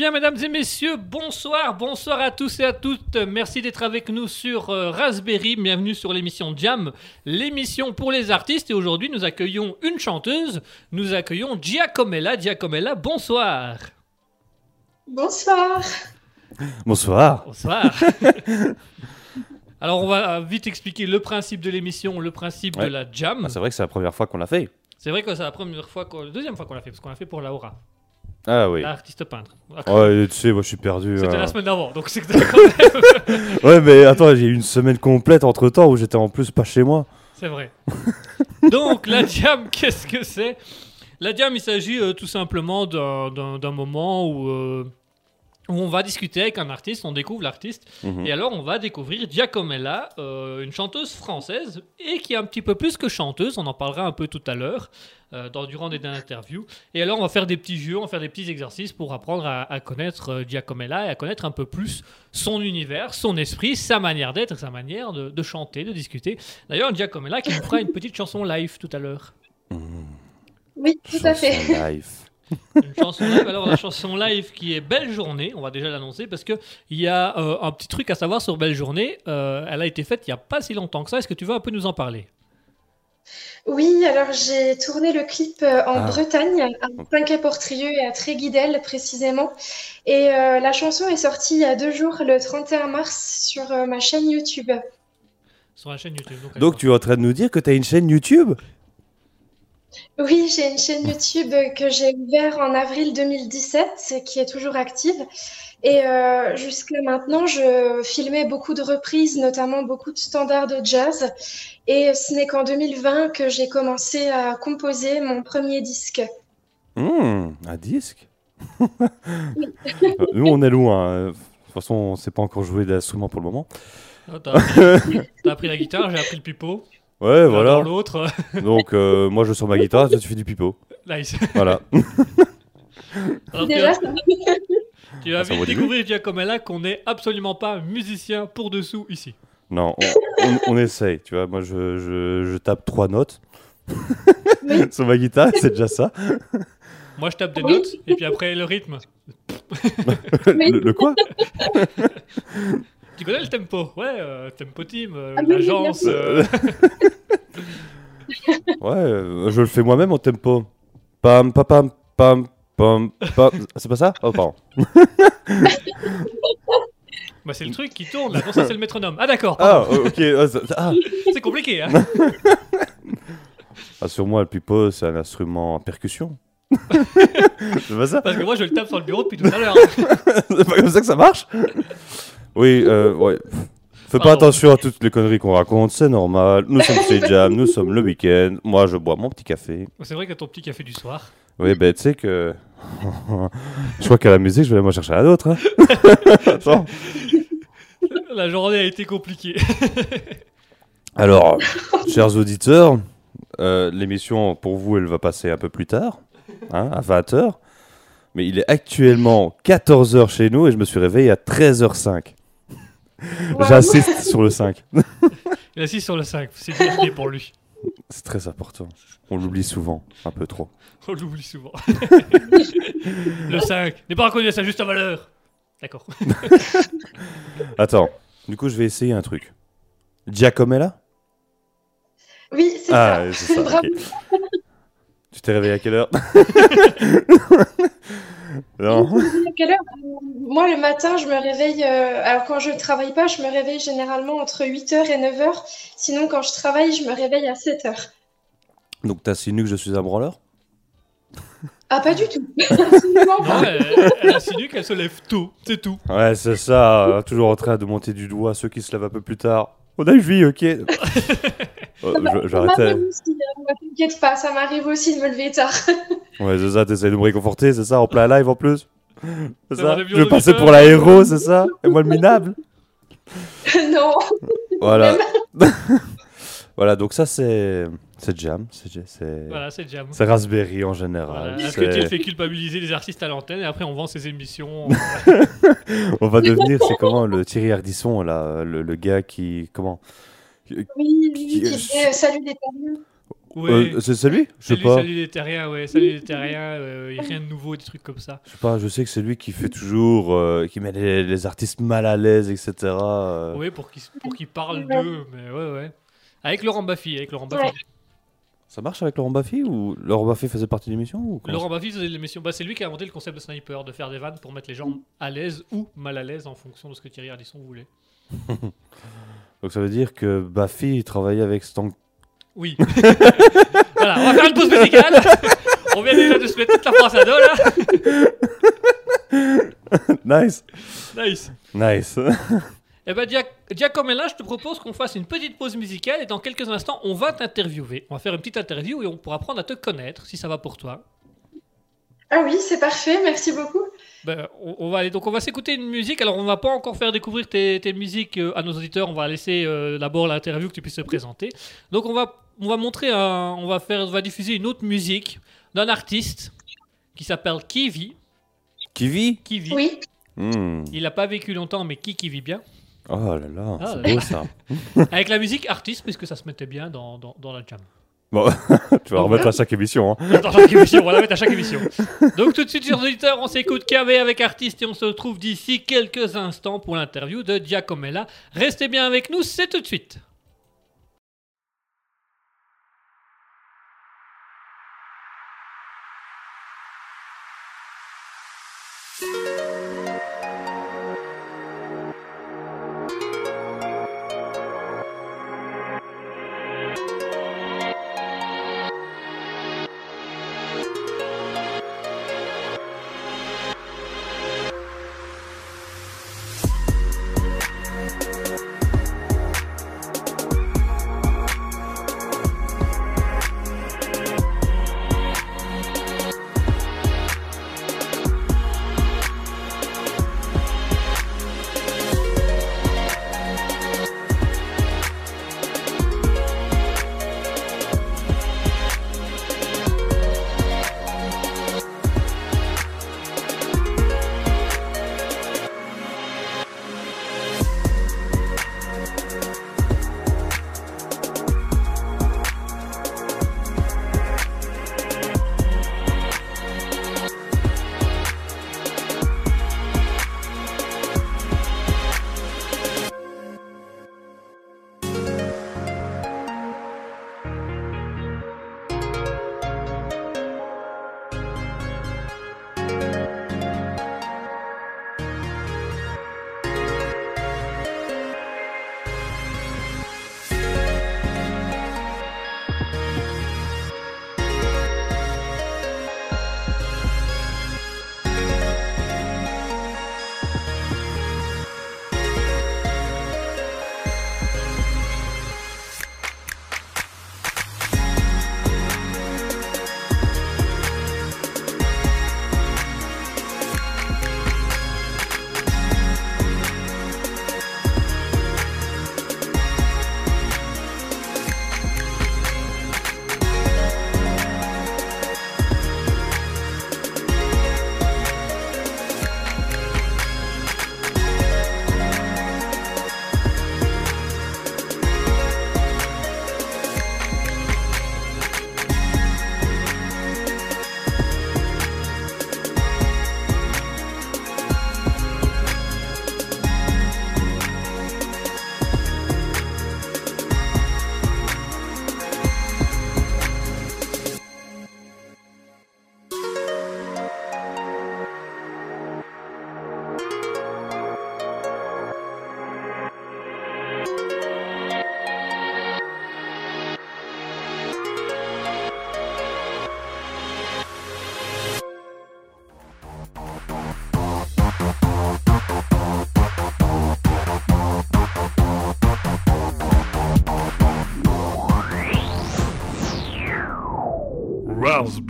bien, mesdames et messieurs, bonsoir, bonsoir à tous et à toutes. Merci d'être avec nous sur euh, Raspberry. Bienvenue sur l'émission Jam, l'émission pour les artistes. Et aujourd'hui, nous accueillons une chanteuse. Nous accueillons Giacomella. Giacomella, bonsoir. Bonsoir. Bonsoir. Bonsoir. Alors, on va vite expliquer le principe de l'émission, le principe de la Jam. Ah, c'est vrai que c'est la première fois qu'on l'a fait. C'est vrai que c'est la première fois, qu'on- deuxième fois qu'on l'a fait, parce qu'on l'a fait pour Laura, Ah oui. l'artiste peintre. Ouais, tu sais, moi je suis perdu. C'était hein. la semaine d'avant, donc c'est que quand même- Ouais, mais attends, j'ai eu une semaine complète entre temps où j'étais en plus pas chez moi. C'est vrai. Donc, la jam, qu'est-ce que c'est? La jam, il s'agit euh, tout simplement d'un moment où, euh, où on va discuter avec un artiste, on découvre l'artiste, Mhm. et alors on va découvrir Giacomella, euh, une chanteuse française, et qui est un petit peu plus que chanteuse, on en parlera un peu tout à l'heure, euh, dans, durant des interviews. Et alors on va faire des petits jeux, on va faire des petits exercices pour apprendre à, à connaître euh, Giacomella et à connaître un peu plus son univers, son esprit, sa manière d'être, sa manière de, de chanter, de discuter. D'ailleurs, Giacomella qui nous fera une petite chanson live tout à l'heure. Oui, tout à fait. Live. Une chanson live. Alors la chanson live qui est Belle Journée, on va déjà l'annoncer parce que il y a euh, un petit truc à savoir sur Belle Journée. Euh, elle a été faite il y a pas si longtemps que ça. Est-ce que tu veux un peu nous en parler? Oui, alors j'ai tourné le clip euh, en Ah. Bretagne, à Saint-Quay-Portrieux et à Tréguidel précisément. Et euh, la chanson est sortie il y a deux jours, le 31 mars, sur euh, ma chaîne YouTube. sur la chaîne YouTube. Donc, Donc tu es en train de nous dire que t'as une chaîne YouTube? Oui, j'ai une chaîne YouTube que j'ai ouverte en avril 2017, qui est toujours active. Et euh, jusqu'à maintenant, je filmais beaucoup de reprises, notamment beaucoup de standards de jazz. Et ce n'est qu'en 2020 que j'ai commencé à composer mon premier disque. Hmm, Un disque? Nous on est loin. hein. De toute façon, on sait pas encore jouer d'instrument pour le moment. Oh, T'as appris, t'as appris la guitare, j'ai appris le pipeau. Ouais, voilà. dans l'autre. Donc euh, moi je sur ma guitare, toi tu fais du pipeau. nice. Voilà. Alors, tu Déjà, vas, tu vas Ah, vite découvrir Giacomella qu'on n'est absolument pas musicien pour dessous ici. Non, on, on- on essaye, tu vois. Moi je, je, je tape trois notes Oui. sur ma guitare, c'est déjà ça. Moi, je tape des Oui. notes et puis après le rythme. Le quoi? Tu connais le tempo Ouais, euh, tempo team, euh, Ah l'agence. euh, Ouais, euh, je le fais moi-même en tempo. Pam, pam, pam, pam, pam, pam. C'est pas ça Oh, pardon. Bah, c'est le truc qui tourne là. Non, ça c'est le métronome. Ah, d'accord. Ah, ok. ah. C'est compliqué, hein. Ah, sur moi, le pipeau, c'est un instrument à percussion. c'est pas ça Parce que moi, je le tape sur le bureau depuis tout à l'heure. C'est pas comme ça que ça marche Oui, euh, ouais. Fais pas Pardon. attention à toutes les conneries qu'on raconte, c'est normal. Nous sommes chez Jam, nous sommes le week-end. Moi, je bois mon petit café. C'est vrai que ton petit café du soir. Oui, ben, tu sais que. je crois qu'à la musique, je vais aller m'en chercher à d'autres. Hein. La journée a été compliquée. Alors, chers auditeurs, euh, l'émission pour vous, elle va passer un peu plus tard, hein, à 20h. Mais il est actuellement 14h chez nous et je me suis réveillé à 13h05. Wow. J'insiste sur le 5. Il sur le 5. C'est bien pour lui. C'est très important. On l'oublie souvent, un peu trop. On l'oublie souvent. le 5 n'est pas reconnu à sa juste valeur. D'accord. Attends, du coup, je vais essayer un truc. Giacomella Oui, c'est Ah, ça. ça. Tu t'es réveillé à quelle heure? Non. À quelle heure? Moi, le matin, je me réveille. euh, alors, quand je ne travaille pas, je me réveille généralement entre 8h et 9h. Sinon, quand je travaille, je me réveille à 7h. Donc, t'insinues que je suis un branleur? Ah, pas du tout. Absolument Non, pas. elle, elle insinue qu'elle se lève tôt. C'est tout. Ouais, c'est ça. euh, toujours en train de monter du doigt ceux qui se lèvent un peu plus tard. On a une vie, ok. Euh, J'arrêtais. m'arrive aussi, T'inquiète pas, ça m'arrive aussi de me lever tard. Ouais, c'est ça, t'essayes de me réconforter, c'est ça, en plein live en plus C'est Ça Je vais passer pour la héros, c'est ça Et moi le minable non. Voilà. voilà, donc ça c'est. C'est Jam, c'est. c'est- Voilà, c'est Jam. C'est Raspberry en Voilà. général. Est-ce que tu fais culpabiliser les artistes à l'antenne et après on vend ses émissions On va devenir, c'est comment le Thierry Ardisson, là, le, le gars qui. Comment Oui, oui, Qui- disait euh, salut les talents. Ouais. Euh, c'est celui? Je sais Salut, pas. salut les terriens, ouais, salut les terriens, euh, y a rien de nouveau, des trucs comme ça. Je sais pas, je sais que c'est lui qui fait toujours, euh, qui met les, les artistes mal à l'aise, etc. euh. Oui, pour qu'ils pour qu'ils parlent d'eux, mais ouais, ouais. Avec Laurent Baffy, avec Laurent Baffy. Ouais. Ça marche avec Laurent Baffy ou Laurent Baffy faisait partie de l'émission ou comment? Laurent Baffy faisait l'émission. Bah, c'est lui qui a inventé le concept de sniper, de faire des vannes pour mettre les gens à l'aise ou mal à l'aise en fonction de ce que Thierry Ardisson voulait. Donc ça veut dire que Baffy il travaillait avec Stank. Oui. voilà, on va faire une pause musicale. on vient déjà de se mettre toute la France à dos là. nice, Nice. nice. Eh ben, Giacomella, je te propose qu'on fasse une petite pause musicale et dans quelques instants, on va t'interviewer. On va faire une petite interview et on pourra apprendre à te connaître si ça va pour toi. Ah oui, c'est parfait, merci beaucoup. Ben, on, on va aller, donc on va s'écouter une musique. Alors on va pas encore faire découvrir tes, tes musiques euh, à nos auditeurs. On va laisser euh, d'abord l'interview que tu puisses te présenter. Donc on va, on va montrer, un, on va faire, on va diffuser une autre musique d'un artiste qui s'appelle Kiwi. Kiwi? Kiwi. Oui, Hmm. Il n'a pas vécu longtemps, mais qui qui vit bien? Oh là là, Ah c'est beau ça. Avec la musique artiste, puisque ça se mettait bien dans, dans, dans la jam. Bon, tu vas remettre à chaque émission. Hein. Chaque émission, on va la mettre à chaque émission. Donc tout de suite, chers auditeurs, on s'écoute KV avec artiste et on se retrouve d'ici quelques instants pour l'interview de Giacomella. Restez bien avec nous, c'est tout de suite.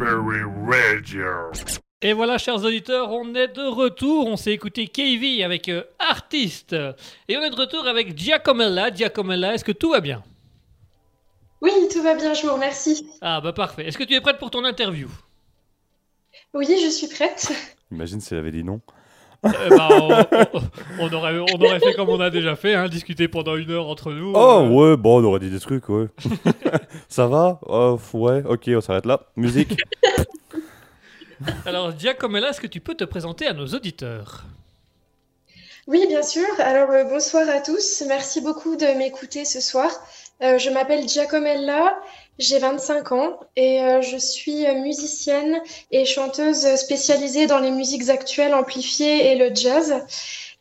Raspberry Radio. Et voilà, chers auditeurs, on est de retour. On s'est écouté KV avec euh, Artiste. Et on est de retour avec Giacomella. Giacomella, est-ce que tout va bien? Oui, tout va bien, je vous remercie. Ah bah parfait. Est-ce que tu es prête pour ton interview? Oui, je suis prête. Imagine s'il avait dit non. Eh ben, on, aurait, on aurait fait comme on a déjà fait, hein, discuter pendant une heure entre nous. Oh, Euh, ouais, bon, on aurait dit des trucs, ouais. Ça va? Oh, Ouais, ok, on s'arrête là. Musique Alors, Giacomella, est-ce que tu peux te présenter à nos auditeurs? Oui, bien sûr. Alors, euh, bonsoir à tous. Merci beaucoup de m'écouter ce soir. Euh, je m'appelle Giacomella, j'ai 25 ans et euh, je suis euh, musicienne et chanteuse spécialisée dans les musiques actuelles amplifiées et le jazz.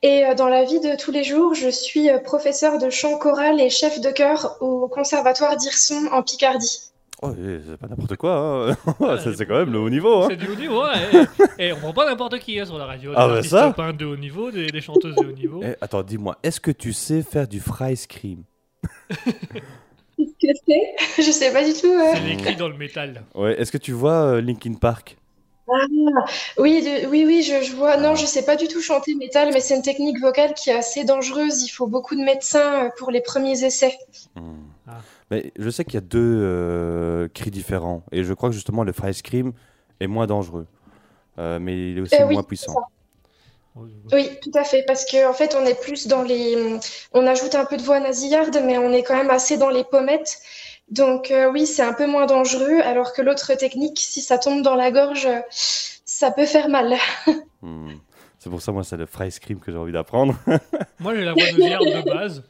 Et euh, dans la vie de tous les jours, je suis euh, professeure de chant choral et chef de chœur au Conservatoire d'Hirson en Picardie. Oh, eh, c'est pas n'importe quoi, hein. c'est quand même le haut niveau, hein. C'est du haut niveau, hein, et, et on prend pas n'importe qui hein, sur la radio. Ah, des bah ça. peintres de haut niveau, des, des chanteuses de haut niveau. Eh, attends, dis-moi, est-ce que tu sais faire du fry scream? Qu'est-ce que c'est? Je sais pas du tout. euh. C'est écrit dans le métal. Ouais, est-ce que tu vois euh, Linkin Park? Oui, de- oui, oui, je, je vois. Non, je sais pas du tout chanter métal, mais c'est une technique vocale qui est assez dangereuse. Il faut beaucoup de médecins euh, pour les premiers essais. Hmm. Ah. Mais je sais qu'il y a deux euh, cris différents, et je crois que justement le fry scream est moins dangereux, Euh, mais il est aussi Euh, oui, moins c'est puissant. Oui, tout à fait, parce que en fait, on est plus dans les. On ajoute un peu de voix nasillarde, mais on est quand même assez dans les pommettes. Donc euh, oui, c'est un peu moins dangereux, alors que l'autre technique, si ça tombe dans la gorge, ça peut faire mal. Hmm. C'est pour ça, moi, c'est le fry scream que j'ai envie d'apprendre. Moi, j'ai la voix nasillarde de base.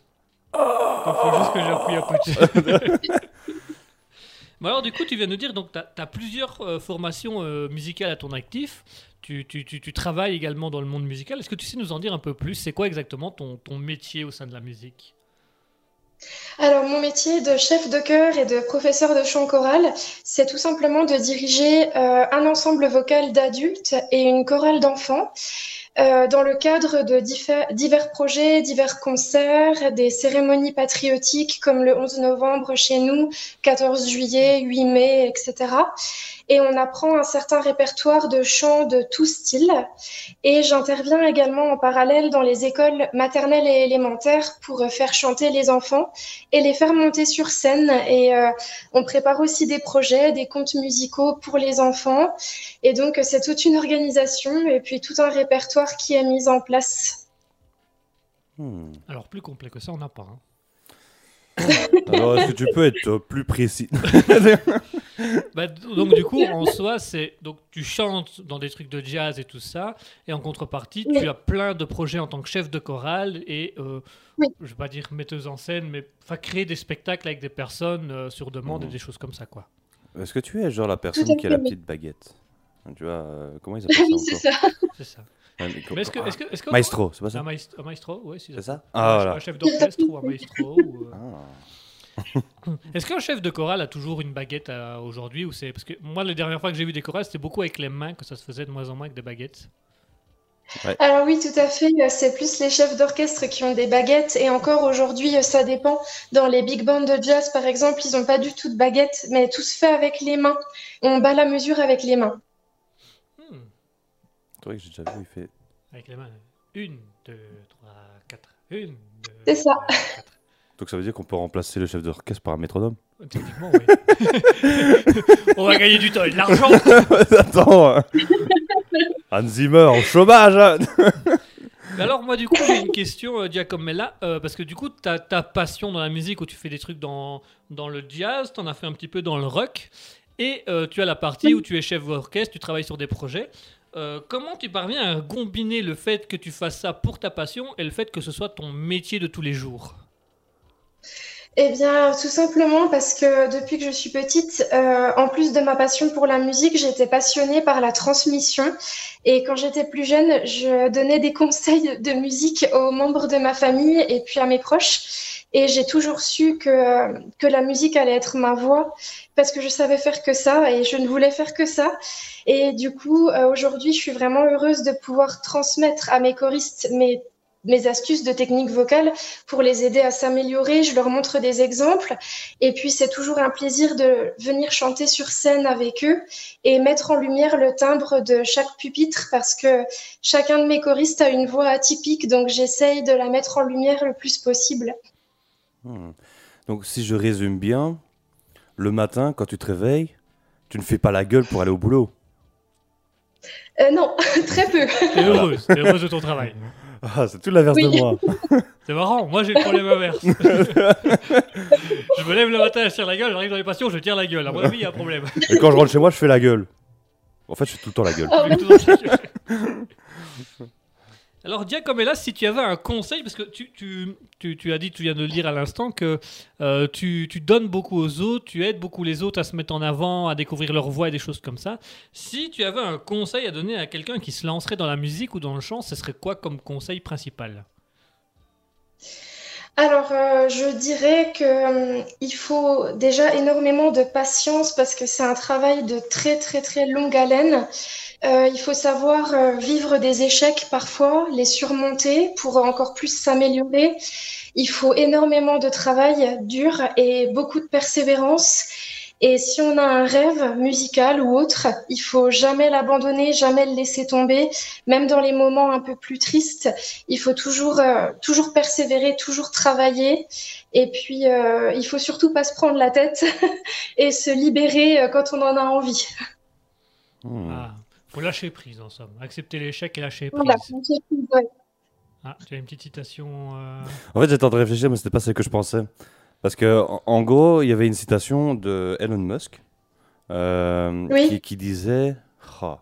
Il faut juste que j'appuie peu. Mais alors, du coup, tu viens de nous dire, donc, tu as, plusieurs euh, formations euh, musicales à ton actif. Tu, travailles également dans le monde musical. Est-ce que tu sais nous en dire un peu plus? C'est quoi exactement ton, métier au sein de la musique? Alors, mon métier de chef de chœur et de professeur de chant choral, c'est tout simplement de diriger euh, un ensemble vocal d'adultes et une chorale d'enfants euh, dans le cadre de divers projets, divers concerts, des cérémonies patriotiques comme le 11 novembre chez nous, 14 juillet, 8 mai, etc. Et on apprend un certain répertoire de chants de tout style. Et j'interviens également en parallèle dans les écoles maternelles et élémentaires pour euh, faire chanter les enfants et les faire monter sur scène. Et euh, on prépare aussi des projets, des contes musicaux pour les enfants. Et donc, euh, c'est toute une organisation et puis tout un répertoire qui est mis en place. Hmm. Alors, plus complet que ça, on n'a pas. hein. Alors, est-ce que tu peux être plus précis? Bah, donc, du coup, en soi, c'est. Donc, tu chantes dans des trucs de jazz et tout ça. Et en contrepartie, Oui. tu as plein de projets en tant que chef de chorale et. euh, Oui. Je vais pas dire metteuse en scène, mais enfin, créer des spectacles avec des personnes euh, sur demande Mhm. et des choses comme ça, quoi. Est-ce que tu es genre la personne qui a la oui. petite baguette? Tu vois, euh, comment ils appellent oui, ça c'est ça. C'est ça. Ouais, mais Mais est-ce que. Est-ce que, est-ce que Maestro, c'est pas ça? Un, maestro, un maestro, oui, c'est C'est ça. ça? Un Ah, voilà. Un chef d'orchestre ou un maestro. ou, euh, Ah. Est-ce qu'un chef de chorale a toujours une baguette euh, aujourd'hui ou c'est parce que moi la dernière fois que j'ai vu des chorales c'était beaucoup avec les mains que ça se faisait de moins en moins avec des baguettes. Alors oui, tout à fait. euh, C'est plus les chefs d'orchestre qui ont des baguettes. Et encore aujourd'hui, euh, ça dépend. Dans les big bands de jazz, par exemple, ils n'ont pas du tout de baguettes, mais tout se fait avec les mains. On bat la mesure avec les mains. Hmm, C'est vrai que j'ai déjà vu, il fait. Avec les mains. Une, deux, trois, quatre. Une, deux, C'est ça. trois, quatre. Donc ça veut dire qu'on peut remplacer le chef d'orchestre par un métronome Techniquement, oui. On va gagner du temps et de l'argent. Attends hein. Hans Zimmer en chômage hein. Alors, moi, du coup, j'ai une question, euh, Giacomella, euh, parce que du coup, ta, ta passion dans la musique où tu fais des trucs dans, dans le jazz, tu en as fait un petit peu dans le rock, et euh, tu as la partie où tu es chef d'orchestre, tu travailles sur des projets. Euh, comment tu parviens à combiner le fait que tu fasses ça pour ta passion et le fait que ce soit ton métier de tous les jours? Eh bien, tout simplement parce que depuis que je suis petite, euh, en plus de ma passion pour la musique, j'étais passionnée par la transmission. Et quand j'étais plus jeune, je donnais des conseils de musique aux membres de ma famille et puis à mes proches. Et j'ai toujours su que, que la musique allait être ma voix parce que je savais faire que ça et je ne voulais faire que ça. Et du coup, euh, aujourd'hui, je suis vraiment heureuse de pouvoir transmettre à mes choristes mes, mes astuces de technique vocale pour les aider à s'améliorer. Je leur montre des exemples. Et puis, c'est toujours un plaisir de venir chanter sur scène avec eux et mettre en lumière le timbre de chaque pupitre parce que chacun de mes choristes a une voix atypique. Donc, j'essaye de la mettre en lumière le plus possible. Hmm. Donc si je résume bien, le matin quand tu te réveilles, tu ne fais pas la gueule pour aller au boulot. Euh, non, très peu. T'es heureuse, t'es heureuse de ton travail. Ah, c'est tout l'inverse Oui. de moi. C'est marrant, moi j'ai le problème inverse. je me lève le matin, je tire la gueule, j'arrive dans les passions, je tire la gueule. À mon avis, il y a un problème. Et quand je rentre chez moi, je fais la gueule. En fait, je fais tout le temps la gueule. Ah, Je fais tout dans la gueule. Alors, Giacomella, si tu avais un conseil, parce que tu as dit, tu viens de le dire à l'instant, que euh, tu, tu donnes beaucoup aux autres, tu aides beaucoup les autres à se mettre en avant, à découvrir leur voix et des choses comme ça. Si tu avais un conseil à donner à quelqu'un qui se lancerait dans la musique ou dans le chant, ce serait quoi comme conseil principal? Alors, euh, je dirais que hum, il faut déjà énormément de patience parce que c'est un travail de très très très longue haleine. Euh, il faut savoir euh, vivre des échecs parfois, les surmonter pour encore plus s'améliorer. Il faut énormément de travail dur et beaucoup de persévérance. Et si on a un rêve musical ou autre, il faut jamais l'abandonner, jamais le laisser tomber, même dans les moments un peu plus tristes. Il faut toujours, euh, toujours persévérer, toujours travailler. Et puis, euh, il faut surtout pas se prendre la tête et se libérer euh, quand on en a envie. Hmm. ah, Faut lâcher prise, en somme. Accepter l'échec et lâcher prise. Voilà. Ouais. Ah, tu as une petite citation. euh, En fait, j'étais en train de réfléchir, mais c'était pas ce que je pensais. Parce que, en, gros, il y avait une citation de Elon Musk euh, Oui. qui, qui disait. Ah,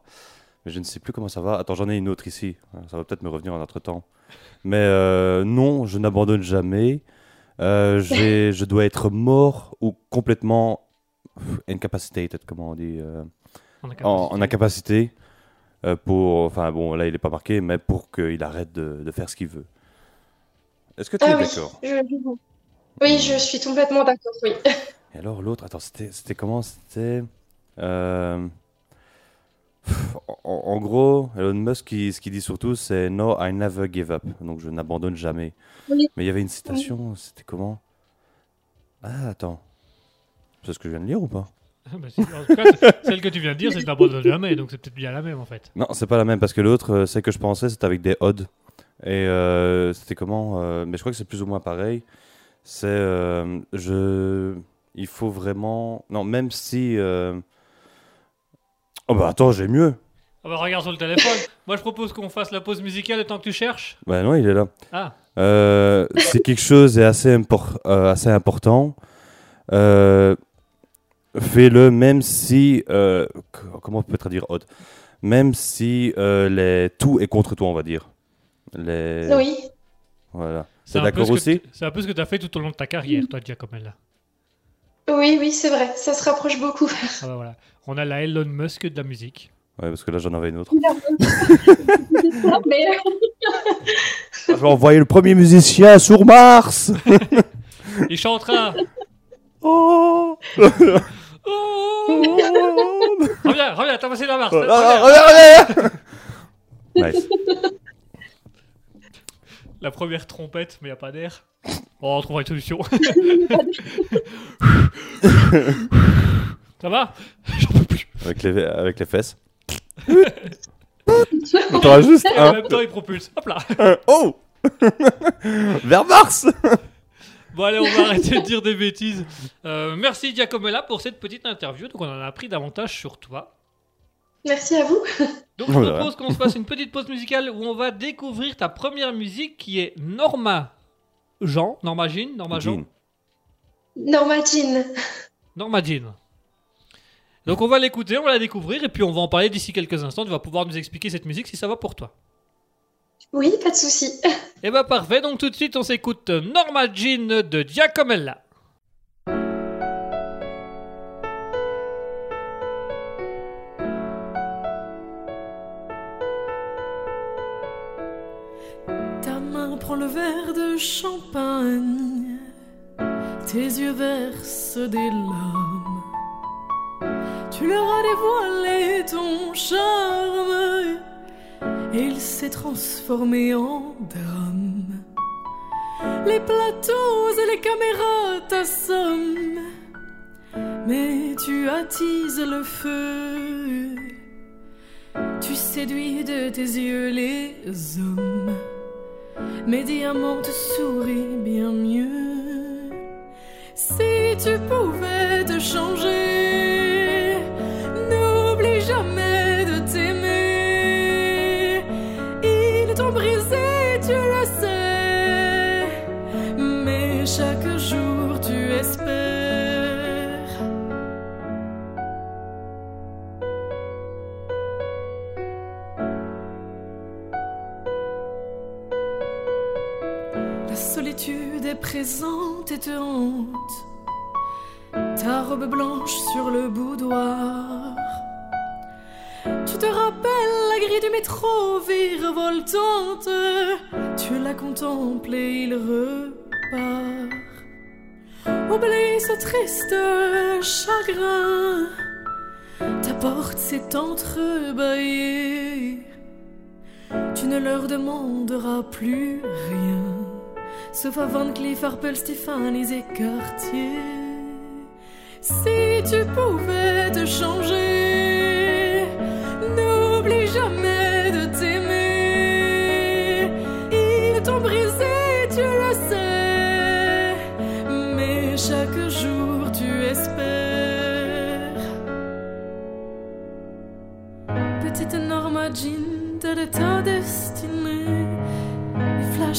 mais je ne sais plus comment ça va. Attends, j'en ai une autre ici. Ça va peut-être me revenir en notre temps. Mais euh, non, je n'abandonne jamais. Euh, je dois être mort ou complètement incapacitated, comment on dit euh, en incapacité. en incapacité euh, pour. Enfin, bon, là, il n'est pas marqué, mais pour qu'il arrête de, de faire ce qu'il veut. Est-ce que tu Ah es oui, d'accord? je- oui, je suis complètement d'accord, oui. Et alors l'autre, attends, c'était c'était comment? C'était. euh, En, en gros, Elon Musk, il- ce qu'il dit surtout, c'est No, I never give up. Donc je n'abandonne jamais. Oui. Mais il y avait une citation, c'était comment? Ah, attends. C'est ce que je viens de lire ou pas? Ah, bah, si, en tout cas, celle que tu viens de dire, c'est n'abandonne jamais, donc c'est peut-être bien la même en fait. Non, c'est pas la même parce que l'autre, euh, celle que je pensais, c'était avec des odes. Et euh, c'était comment euh, Mais je crois que c'est plus ou moins pareil. C'est. euh, je. Il faut vraiment. Non, même si. euh, Oh bah attends, j'ai mieux. Ah bah regarde sur le téléphone. Moi je propose qu'on fasse la pause musicale le temps que tu cherches. Bah non, il est là. Ah, Euh, c'est quelque chose est assez, impor- euh, assez important. Euh, Fais-le même si. euh, comment on peut traduire odd Même si euh, les, tout est contre toi, on va dire. Les... Oui, Voilà. C'est T'es un peu d'accord ce que aussi tu- C'est un peu ce que tu as fait tout au long de ta carrière, toi, Giacomella. oui, oui, c'est vrai, ça se rapproche beaucoup. Ah bah voilà. On a la Elon Musk de la musique. Ouais, parce que là, j'en avais une autre. Mais Je vais envoyer le premier musicien sur Mars Il chantera. Oh Oh reviens, reviens, t'as passé la Mars. Ah, reviens. regarde Nice. La première trompette, mais y a pas d'air. Oh, on trouvera une solution. Ça va? J'en peux plus. Avec les, avec les fesses. Juste Et en même temps, il propulse. Hop là. un- Oh Vers Mars Bon, allez, on va arrêter de dire des bêtises. Euh, merci Giacomella pour cette petite interview. Donc, on en a appris davantage sur toi. Merci à vous. Donc, je propose qu'on se fasse une petite pause musicale où on va découvrir ta première musique qui est Norma Jean. Norma Jean Norma Jean Jean. Norma Jean. Norma Jean. Donc, on va l'écouter, on va la découvrir et puis on va en parler d'ici quelques instants. Tu vas pouvoir nous expliquer cette musique si ça va pour toi. Oui, pas de souci. Et bah, parfait. Donc, tout de suite, on s'écoute Norma Jean de Giacomella. De champagne, tes yeux versent des larmes. Tu leur as dévoilé ton charme, et il s'est transformé en drame. Les plateaux et les caméras t'assomment, mais tu attises le feu. Tu séduis de tes yeux les hommes. Mes diamants te sourient bien mieux. Si tu pouvais te changer, présente et te hante. Ta robe blanche sur le boudoir. Tu te rappelles la grille du métro virevoltante? Tu la contemples et il repart. Oublie ce triste chagrin. Ta porte s'est entrebâillée. Tu ne leur demanderas plus rien. Sauf à Van Cleef, Arpels, Stéphane et. Si tu pouvais te changer, n'oublie jamais de t'aimer. Ils t'ont brisé, tu le sais, mais chaque jour tu espères. Petite Norma Jean, telle est ta destinée.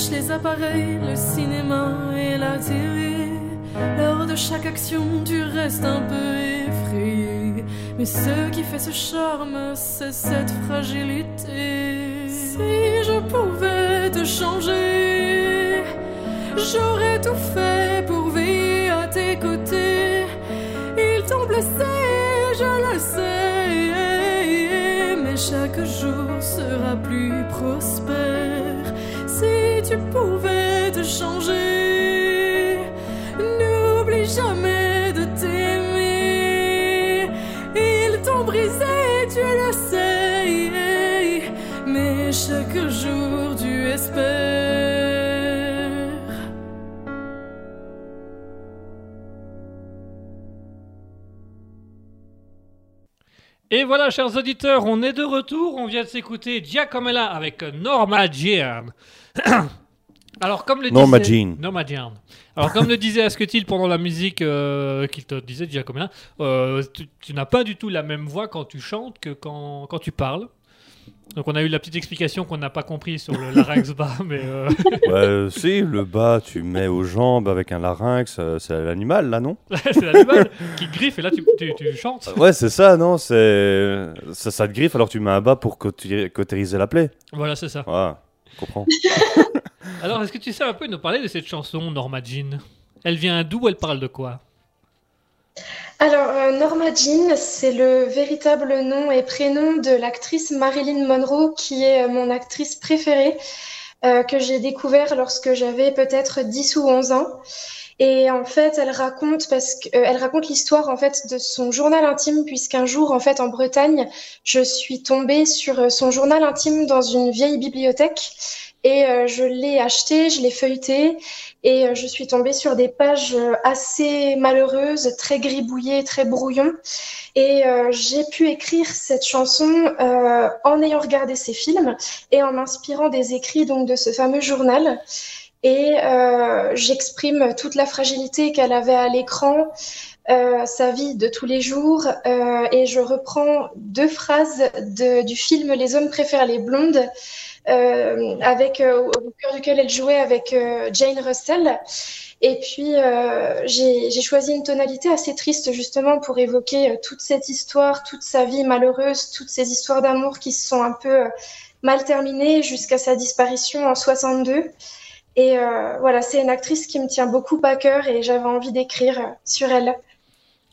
Les appareils, le cinéma et la télé. Lors de chaque action, tu restes un peu effrayé. Mais ce qui fait ce charme, c'est cette fragilité. Si je pouvais te changer, j'aurais tout fait pour veiller à tes côtés. Ils t'ont blessé, je le sais. Mais chaque jour sera plus prospère. Tu pouvais te changer, n'oublie jamais de t'aimer. Ils t'ont brisé, tu le sais. Mais chaque jour tu espères. Et voilà, chers auditeurs, on est de retour. On vient de s'écouter Giacomella avec Norma Jean. Alors, comme le Norma disait... Jean. Norma Jean. Alors, comme le disait Asketil pendant la musique euh, qu'il te disait, Giacomella, euh, tu, tu n'as pas du tout la même voix quand tu chantes que quand, quand tu parles. Donc, on a eu la petite explication qu'on n'a pas compris sur le larynx bas, mais... euh, Ouais, si, le bas, tu mets aux jambes avec un larynx, c'est l'animal, là, non? C'est l'animal qui griffe et là, tu, tu, tu chantes. Ouais, c'est ça, non C'est. Ça, ça te griffe, alors tu mets un bas pour cautéri- cautériser la plaie. Voilà, c'est ça. Je comprends. Alors, est-ce que tu sais un peu nous parler de cette chanson, Norma Jean? Elle vient d'où? Elle parle de quoi? Alors, euh, Norma Jean, c'est le véritable nom et prénom de l'actrice Marilyn Monroe, qui est euh, mon actrice préférée, euh, que j'ai découvert lorsque j'avais peut-être 10 ou 11 ans. Et en fait, elle raconte parce que euh, raconte l'histoire en fait de son journal intime puisqu'un jour en fait en Bretagne, je suis tombée sur euh, son journal intime dans une vieille bibliothèque et euh, je l'ai acheté, je l'ai feuilleté et je suis tombée sur des pages assez malheureuses, très gribouillées, très brouillon. Et j'ai pu écrire cette chanson en ayant regardé ces films et en m'inspirant des écrits donc de ce fameux journal. Et euh, j'exprime toute la fragilité qu'elle avait à l'écran, euh, sa vie de tous les jours, euh, et je reprends deux phrases de- du film Les hommes préfèrent les blondes, avec au cœur duquel elle jouait avec Jane Russell. Et puis euh, j'ai choisi une tonalité assez triste justement pour évoquer toute cette histoire, toute sa vie malheureuse, toutes ces histoires d'amour qui se sont un peu mal terminées jusqu'à sa disparition en 62. Et euh, voilà, c'est une actrice qui me tient beaucoup à cœur et j'avais envie d'écrire euh, sur elle.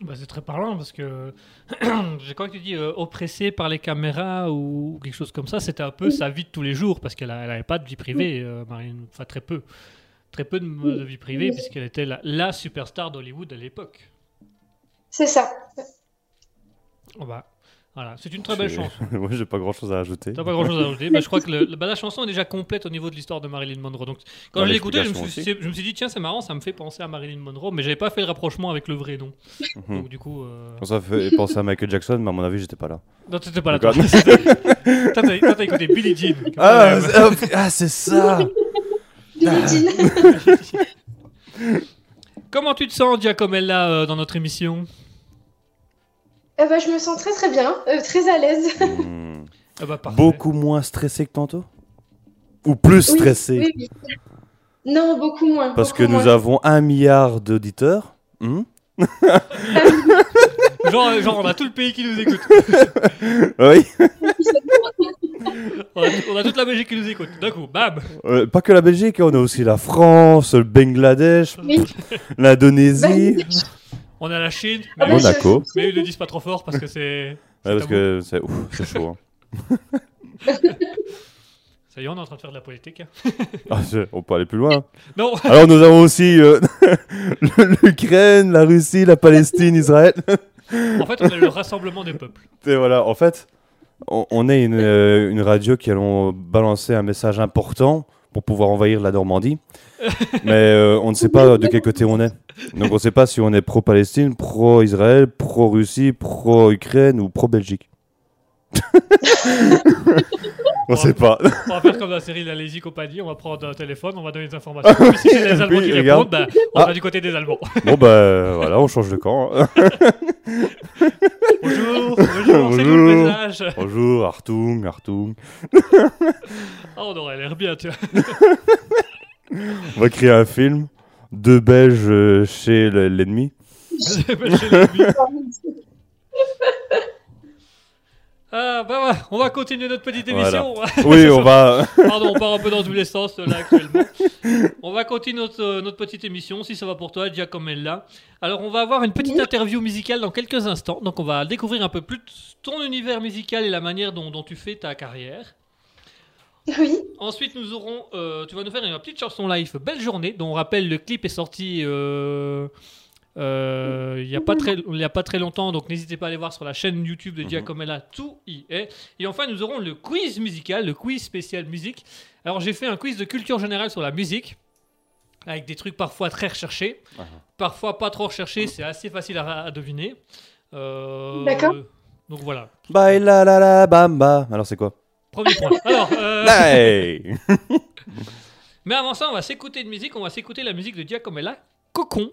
Bah, c'est très parlant parce que je crois que tu dis euh, oppressée par les caméras ou quelque chose comme ça, c'était un peu sa vie de tous les jours parce qu'elle n'avait pas de vie privée, euh, Marilyn, enfin très peu, très peu de, de vie privée puisqu'elle était la, la superstar d'Hollywood à l'époque. C'est ça. Bah, voilà, c'est une très belle chanson. Moi, j'ai pas grand chose à ajouter. T'as pas grand chose à rajouter. Bah, je crois que le- bah, la chanson est déjà complète au niveau de l'histoire de Marilyn Monroe. Donc, quand je l'ai écoutée, je me, suis, je me suis dit, tiens, c'est marrant, ça me fait penser à Marilyn Monroe, mais j'avais pas fait le rapprochement avec le vrai nom. Mhm. Donc, du coup. euh, Ça fait penser à Michael Jackson, mais à mon avis, j'étais pas là. Non, t'étais pas là. Toi, Toi, t'as écouté Billie Jean. Ah, ah, ah, c'est ça Billie Jean. Comment tu te sens, Giacomella, euh, dans notre émission? Eh ben, je me sens très très bien, euh, très à l'aise. Hmm. Ah bah. Beaucoup moins stressé que tantôt Ou plus stressé oui, oui. Non, beaucoup moins. Parce beaucoup que nous moins. avons un milliard d'auditeurs. Hmm Genre, euh, genre, on a tout le pays qui nous écoute. oui. On a, on a toute la Belgique qui nous écoute. D'un coup, bam Euh, pas que la Belgique, on a aussi la France, le Bangladesh, Oui. l'Indonésie, On a la Chine, Ah mais, bah, Monaco. mais ils le disent pas trop fort parce que c'est. Ouais, parce tabou. que c'est ouf, c'est chaud. hein. Ça y est, on est en train de faire de la politique. hein. Ah, on peut aller plus loin. Non, Alors nous avons aussi euh, l'Ukraine, la Russie, la Palestine, Israël. en fait, on a le rassemblement des peuples. Et voilà, en fait, on, on est une, euh, une radio qui allons balancer un message important pour pouvoir envahir la Normandie. Mais euh, on ne sait pas de quel côté on est. Donc on ne sait pas si on est pro-Palestine, pro-Israël, pro-Russie, pro-Ukraine ou pro-Belgique. on ne sait pas. On va faire comme dans la série La Lazy Company, on va prendre un téléphone, on va donner des informations. Puis si c'est les Allemands Oui, qui répondent, bah, on Ah. va du côté des Allemands. Bon bah voilà, on change de camp. Bonjour, bonjour, c'est nous le Bonjour. message. Bonjour, Artung, Artung. Ah, on aurait l'air bien, tu vois. On va créer un film. Deux Belges euh, chez le- l'ennemi. Chez l'ennemi. Ah, bah ouais, on va continuer notre petite Voilà. émission. Oui, on va. Pardon, on part un peu dans tous les sens là actuellement. On va continuer notre, euh, notre petite émission, si ça va pour toi, Giacomella. Alors, on va avoir une petite interview musicale dans quelques instants. Donc, on va découvrir un peu plus ton univers musical et la manière dont, dont tu fais ta carrière. Oui, Ensuite, nous aurons, euh, tu vas nous faire une petite chanson live, Belle Journée, dont on rappelle le clip est sorti euh, euh, il n'y a, pas très- y a pas très longtemps, donc n'hésitez pas à aller voir sur la chaîne YouTube de Mhm. Giacomella, tout y est. Et enfin, nous aurons le quiz musical, le quiz spécial musique. Alors, j'ai fait un quiz de culture générale sur la musique, avec des trucs parfois très recherchés, Ah. parfois pas trop recherchés, c'est assez facile à, à deviner. Euh, D'accord. Donc voilà, Bye la la la bamba. Alors c'est quoi? Premier point. Alors, euh, Mais avant ça, on va s'écouter de musique. On va s'écouter la musique de Giacomella, Cocon,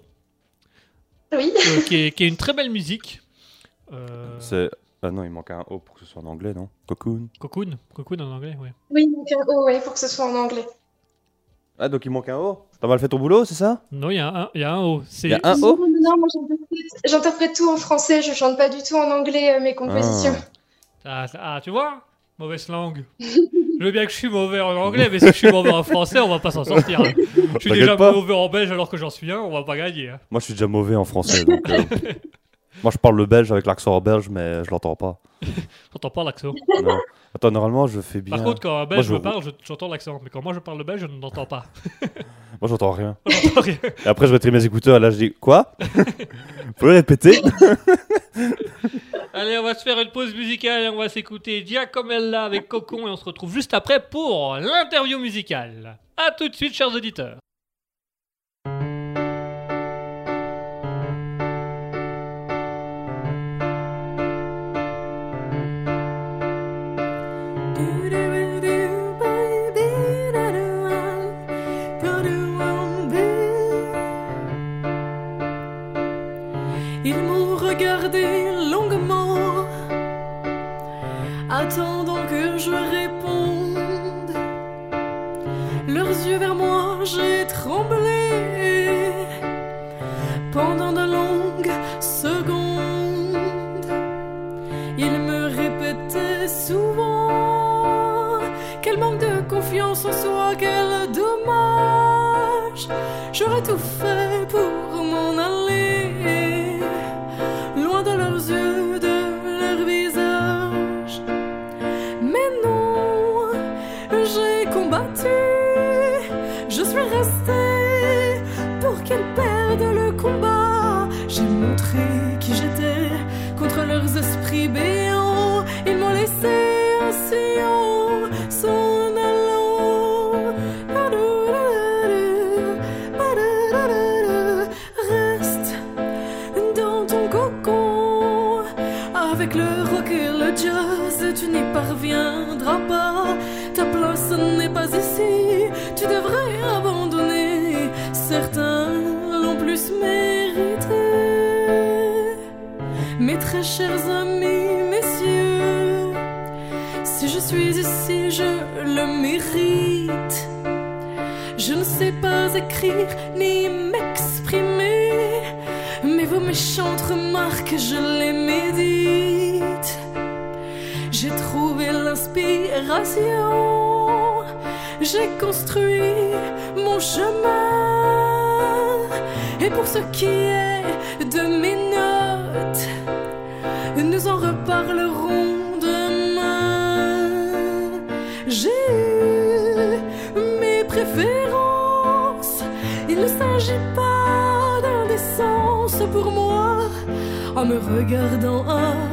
oui. euh, qui, est, qui est une très belle musique. Euh, C'est. Ah non, il manque un O pour que ce soit en anglais, non? Cocoon. Cocoon, Cocoon en anglais, oui. Oui, donc un O, ouais, pour que ce soit en anglais. Ah, donc il manque un O? T'as mal fait ton boulot, c'est ça? Non, il y, a un- il y a un O. Il y a un non, O? Non, non, moi j'interprète- j'interprète tout en français, je chante pas du tout en anglais euh, mes compositions. ah, ah, tu vois? Mauvaise langue. Je veux bien que je suis mauvais en anglais, mais si je suis mauvais en français, on va pas s'en sortir. hein. Je suis T'inquiète déjà pas. mauvais en belge alors que j'en suis un, on va pas gagner. hein. Moi, je suis déjà mauvais en français, donc. euh, Moi, je parle le belge avec l'accent belge, mais je l'entends pas. J'entends pas l'accent. Non. Attends, normalement, je fais bien. Par contre, quand un belge je- me parle, je- j'entends l'accent. Mais quand moi je parle le belge, je n'entends pas. Moi, j'entends rien. Rien. Et après, je retire mes écouteurs, là, je dis Quoi? Vous pouvez répéter? Allez, on va se faire une pause musicale et on va s'écouter Giacomella avec Cocon et on se retrouve juste après pour l'interview musicale. A tout de suite, chers auditeurs. Quel dommage. J'aurais tout fait pour m'en aller, loin de leurs yeux, de leur visage. Mais non, j'ai combattu, je suis restée pour qu'ils perdent le combat. J'ai montré qui j'étais contre leurs esprits béants. Pas. Ta place n'est pas ici. Tu devrais abandonner. Certains l'ont plus mérité. Mes très chers amis, messieurs, si je suis ici, je le mérite. Je ne sais pas écrire ni m'exprimer, mais vos méchantes remarques, je les médite. J'ai construit mon chemin. Et pour ce qui est de mes notes, nous en reparlerons demain. J'ai eu mes préférences. Il ne s'agit pas d'indécence pour moi en me regardant accomplir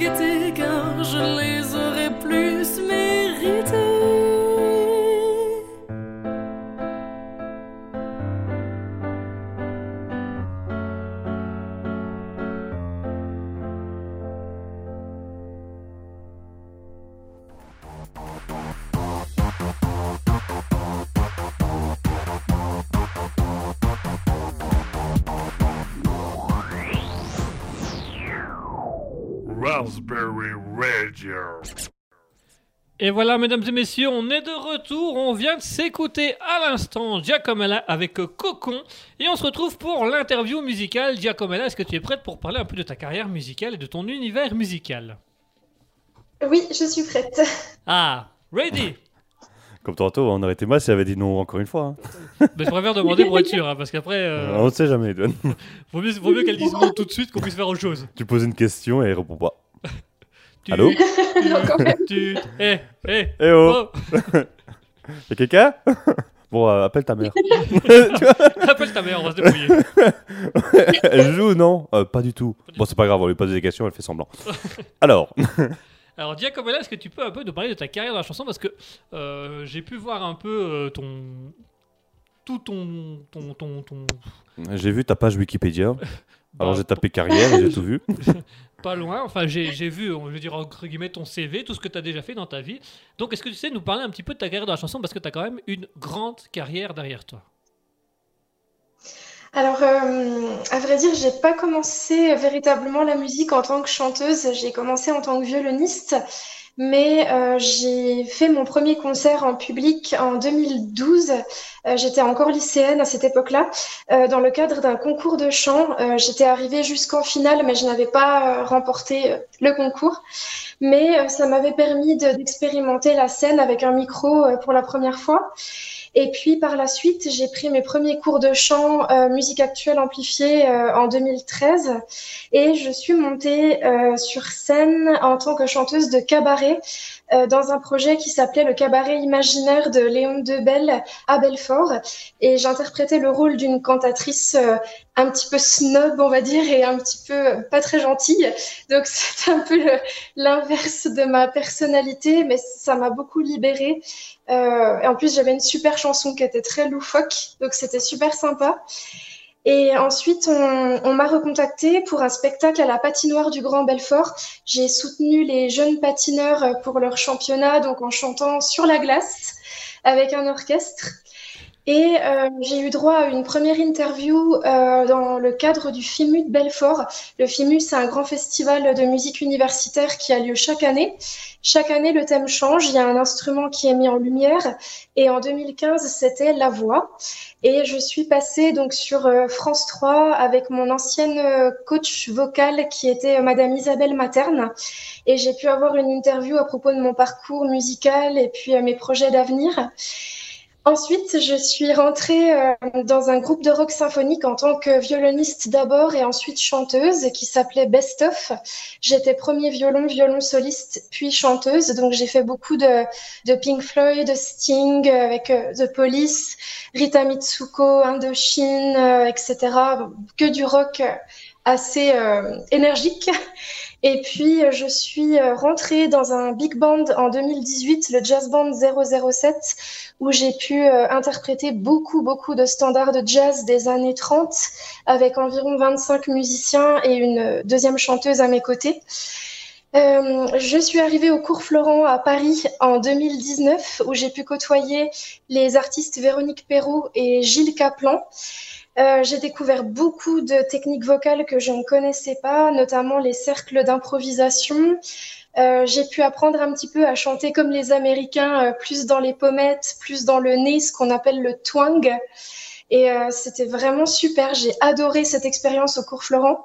d'autres gaietés Et voilà, mesdames et messieurs, on est de retour. On vient de s'écouter à l'instant Giacomella avec Cocon. Et on se retrouve pour l'interview musicale. Giacomella, est-ce que tu es prête pour parler un peu de ta carrière musicale et de ton univers musical? Oui, je suis prête. Ah, ready? Comme tantôt, on aurait été mal si elle avait dit non encore une fois. hein. Mais je préfère demander pour être sûr, hein, parce qu'après, euh, On ne sait jamais, Edouane. vaut mieux, vaut mieux qu'elle dise non tout de suite qu'on puisse faire autre chose. Tu poses une question et elle répond pas. Tu- Allô Non, quand même. tu- Eh, eh, Eh oh oh, Y'a quelqu'un Bon, euh, appelle ta mère. appelle ta mère, on va se débrouiller. elle joue ou non Euh, Pas du tout. Bon, c'est pas grave, on lui pose des questions, elle fait semblant. Alors, Alors, Giacomella, est-ce que tu peux un peu nous parler de ta carrière dans la chanson? Parce que euh, j'ai pu voir un peu euh, ton. Tout ton. ton, ton, ton- j'ai vu ta page Wikipédia. Alors bah, j'ai tapé carrière j'ai tout vu. Pas loin. Enfin, j'ai j'ai vu, je veux dire, entre guillemets, ton CV, tout ce que tu as déjà fait dans ta vie. Donc, est-ce que tu sais nous parler un petit peu de ta carrière dans la chanson? Parce que tu as quand même une grande carrière derrière toi. Alors, euh, à vrai dire, j'ai pas commencé véritablement la musique en tant que chanteuse. J'ai commencé en tant que violoniste, mais euh, j'ai fait mon premier concert en public en 2012. Euh, j'étais encore lycéenne à cette époque-là, euh, dans le cadre d'un concours de chant. J'étais arrivée jusqu'en finale, mais je n'avais pas remporté le concours. Mais euh, ça m'avait permis de- d'expérimenter la scène avec un micro euh, pour la première fois. Et puis par la suite, j'ai pris mes premiers cours de chant euh, musique actuelle amplifiée euh, en 2013 et je suis montée euh, sur scène en tant que chanteuse de cabaret euh, dans un projet qui s'appelait le cabaret imaginaire de Léon Debelle à Belfort et j'interprétais le rôle d'une cantatrice euh, un petit peu snob, on va dire, et un petit peu euh, pas très gentille. Donc c'était un peu l'inverse de ma personnalité, mais ça m'a beaucoup libérée. Euh, et en plus, j'avais une super chanson qui était très loufoque, donc c'était super sympa. Et ensuite, on, on m'a recontacté pour un spectacle à la patinoire du Grand Belfort. J'ai soutenu les jeunes patineurs pour leur championnat, donc en chantant sur la glace avec un orchestre. Et euh, j'ai eu droit à une première interview euh, dans le cadre du FIMU de Belfort. Le FIMU, c'est un grand festival de musique universitaire qui a lieu chaque année. Chaque année, le thème change. Il y a un instrument qui est mis en lumière. Et en 2015, c'était la voix. Et je suis passée donc sur euh, France 3 avec mon ancienne euh, coach vocale qui était euh, Madame Isabelle Materne. Et j'ai pu avoir une interview à propos de mon parcours musical et puis mes projets d'avenir. Ensuite, je suis rentrée euh, dans un groupe de rock symphonique en tant que violoniste d'abord et ensuite chanteuse qui s'appelait Best Of. J'étais premier violon, violon soliste, puis chanteuse. Donc j'ai fait beaucoup de, de Pink Floyd, de Sting euh, avec euh, The Police, Rita Mitsuko, Indochine, etc. Que du rock assez énergique. Et puis, je suis rentrée dans un big band en 2018, le Jazz Band 007, où j'ai pu interpréter beaucoup, beaucoup de standards de jazz des années 30, avec environ 25 musiciens et une deuxième chanteuse à mes côtés. Euh, je suis arrivée au cours Florent à Paris en 2019 où j'ai pu côtoyer les artistes Véronique Perrault et Gilles Caplan. Euh, j'ai découvert beaucoup de techniques vocales que je ne connaissais pas, notamment les cercles d'improvisation. Euh, j'ai pu apprendre un petit peu à chanter comme les Américains, euh, plus dans les pommettes, plus dans le nez, ce qu'on appelle le twang. Et c'était vraiment super. J'ai adoré cette expérience au cours Florent.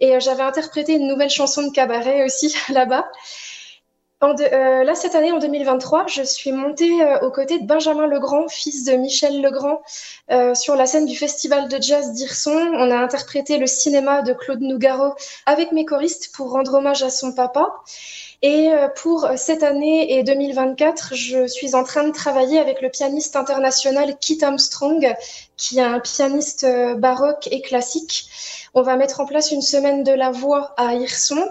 Et j'avais interprété une nouvelle chanson de cabaret aussi là-bas. Euh, là, cette année, en 2023, je suis montée euh, aux côtés de Benjamin Legrand, fils de Michel Legrand, euh, sur la scène du festival de jazz d'Irson. On a interprété le cinéma de Claude Nougaro avec mes choristes pour rendre hommage à son papa. Et pour cette année et 2024, je suis en train de travailler avec le pianiste international Kit Armstrong, qui est un pianiste baroque et classique. On va mettre en place une semaine de la voix à Hirson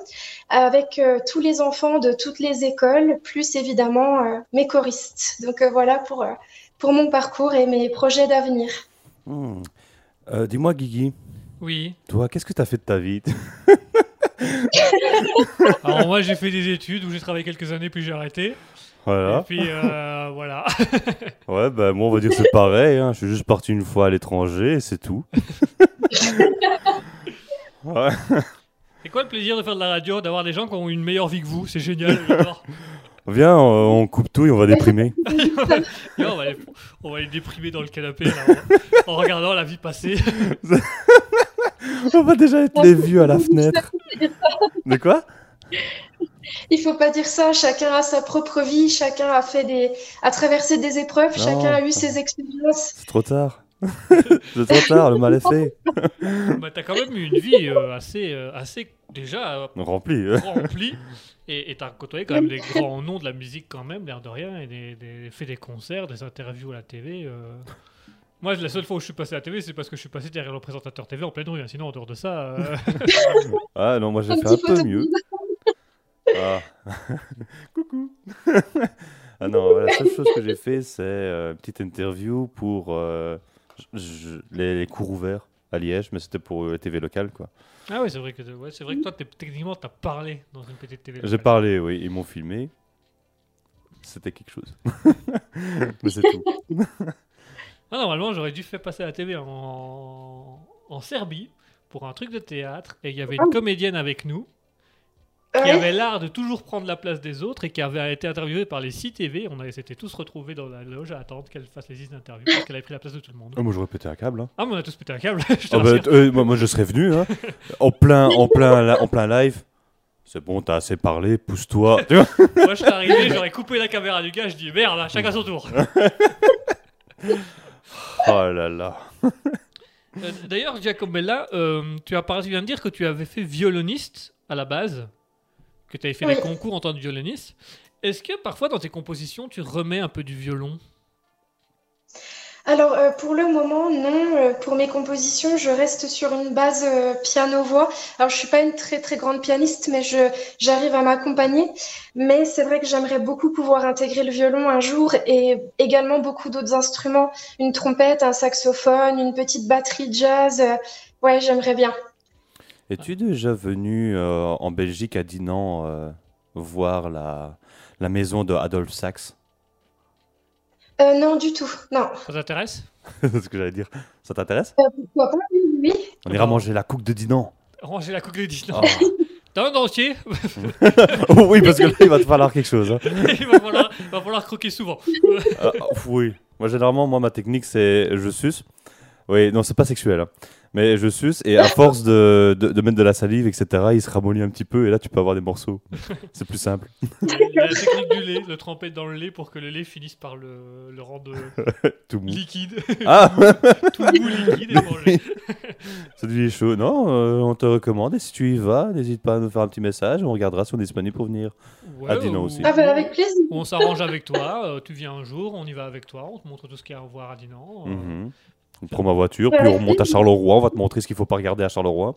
avec euh, tous les enfants de toutes les écoles, plus évidemment euh, mes choristes. Donc euh, voilà pour, euh, pour mon parcours et mes projets d'avenir. Hmm. Euh, Dis-moi, Guigui, Oui. toi, qu'est-ce que tu as fait de ta vie? Alors moi j'ai fait des études où j'ai travaillé quelques années puis j'ai arrêté. Et Voilà. puis euh, voilà. Ouais, bah moi, on va dire que c'est pareil. hein. Je suis juste parti une fois à l'étranger et c'est tout. ouais. C'est quoi le plaisir de faire de la radio, d'avoir des gens qui ont une meilleure vie que vous? C'est génial. j'adore. Viens, on, on coupe tout et on va déprimer. Et on, va les, on va les déprimer dans le canapé là, en, en regardant la vie passer. on va déjà être les vieux à la fenêtre. De quoi? Il faut pas dire ça. Chacun a sa propre vie. Chacun a fait des, a traversé des épreuves. Non. Chacun a eu ses expériences. C'est trop tard. C'est trop tard, le mal est fait. bah, T'as quand même eu une vie euh, assez, euh, assez déjà euh, Rempli. remplie. Et t'as côtoyé quand même des grands noms de la musique quand même, l'air de rien, et des, des- fait des concerts, des interviews à la TV. euh. Moi, la seule fois où je suis passé à la TV, c'est parce que je suis passé derrière le présentateur TV en pleine rue. hein. Sinon, en dehors de ça, euh, Ah non, moi j'ai fait un peu mieux. Ah. Coucou. ah non, la seule chose que j'ai fait, c'est euh, une petite interview pour euh, je- les, les cours ouverts à Liège, mais c'était pour euh, TV locale, quoi. Ah ouais, c'est vrai que ouais, c'est vrai que toi, techniquement, t'as parlé dans une petite télé. J'ai parlé, oui, ils m'ont filmé. C'était quelque chose. mais c'est tout. Ah, normalement, j'aurais dû faire passer à la TV en, en Serbie pour un truc de théâtre, et il y avait une comédienne avec nous qui Ouais. avait l'art de toujours prendre la place des autres et qui avait été interviewée par les 6 TV. On avait- s'était tous retrouvés dans la loge à attendre qu'elle fasse les 10 interviews parce qu'elle avait pris la place de tout le monde. Ah, moi j'aurais pété un câble. hein. Ah, mais on a tous pété un câble. je Ah bah, euh, moi, moi, je serais venu, hein. en, plein, en, plein, la- en plein live. C'est bon, t'as assez parlé, pousse-toi. Moi, je serais arrivé, j'aurais coupé la caméra du gars, je dis merde, là, chacun son tour. oh là là. Euh, D'ailleurs, Giacobella, euh, tu, as parlé, tu viens de dire que tu avais fait violoniste à la base, que tu avais fait Oui. des concours en tant que violoniste. Est-ce que parfois dans tes compositions, tu remets un peu du violon? Alors, euh, pour le moment, non. Euh, Pour mes compositions, je reste sur une base euh, piano-voix. Alors, je suis pas une très très grande pianiste, mais je j'arrive à m'accompagner. Mais c'est vrai que j'aimerais beaucoup pouvoir intégrer le violon un jour et également beaucoup d'autres instruments, une trompette, un saxophone, une petite batterie jazz. Ouais, j'aimerais bien. Es-tu déjà venu euh, en Belgique à Dinan euh, voir la, la maison de Adolphe Sax? Euh, non, du tout. Non. Ça t'intéresse? C'est ce que j'allais dire. Ça t'intéresse? Euh, pourquoi pas? Oui, oui. On ira manger la coupe de Dinan. Ranger la coupe de Disney. Ah. T'as un dentier Oh oui, parce que là, il va te falloir quelque chose. hein. il, va falloir, il va falloir croquer souvent. Oui. Moi, généralement, moi, ma technique, c'est je suce. Oui, non, c'est pas sexuel. hein. Mais je suce et à force de, de, de mettre de la salive, etc., il se ramollit un petit peu et là, tu peux avoir des morceaux. C'est plus simple. La technique du lait, le tremper dans le lait pour que le lait finisse par le, le rendre Tout mou. liquide, Ah tout mou liquide et manger. Ça devient chaud. Non, euh, on te recommande. Et si tu y vas, n'hésite pas à nous faire un petit message. On regardera si on est disponible pour venir. Ouais, À Dinan ou- aussi. Ah, bah, avec plaisir. On s'arrange avec toi, euh, tu viens un jour, on y va avec toi, on te montre tout ce qu'il y a à voir à Dinan. euh, Mhm. On prend ma voiture, puis on remonte à Charleroi. On va te montrer ce qu'il faut pas regarder à Charleroi.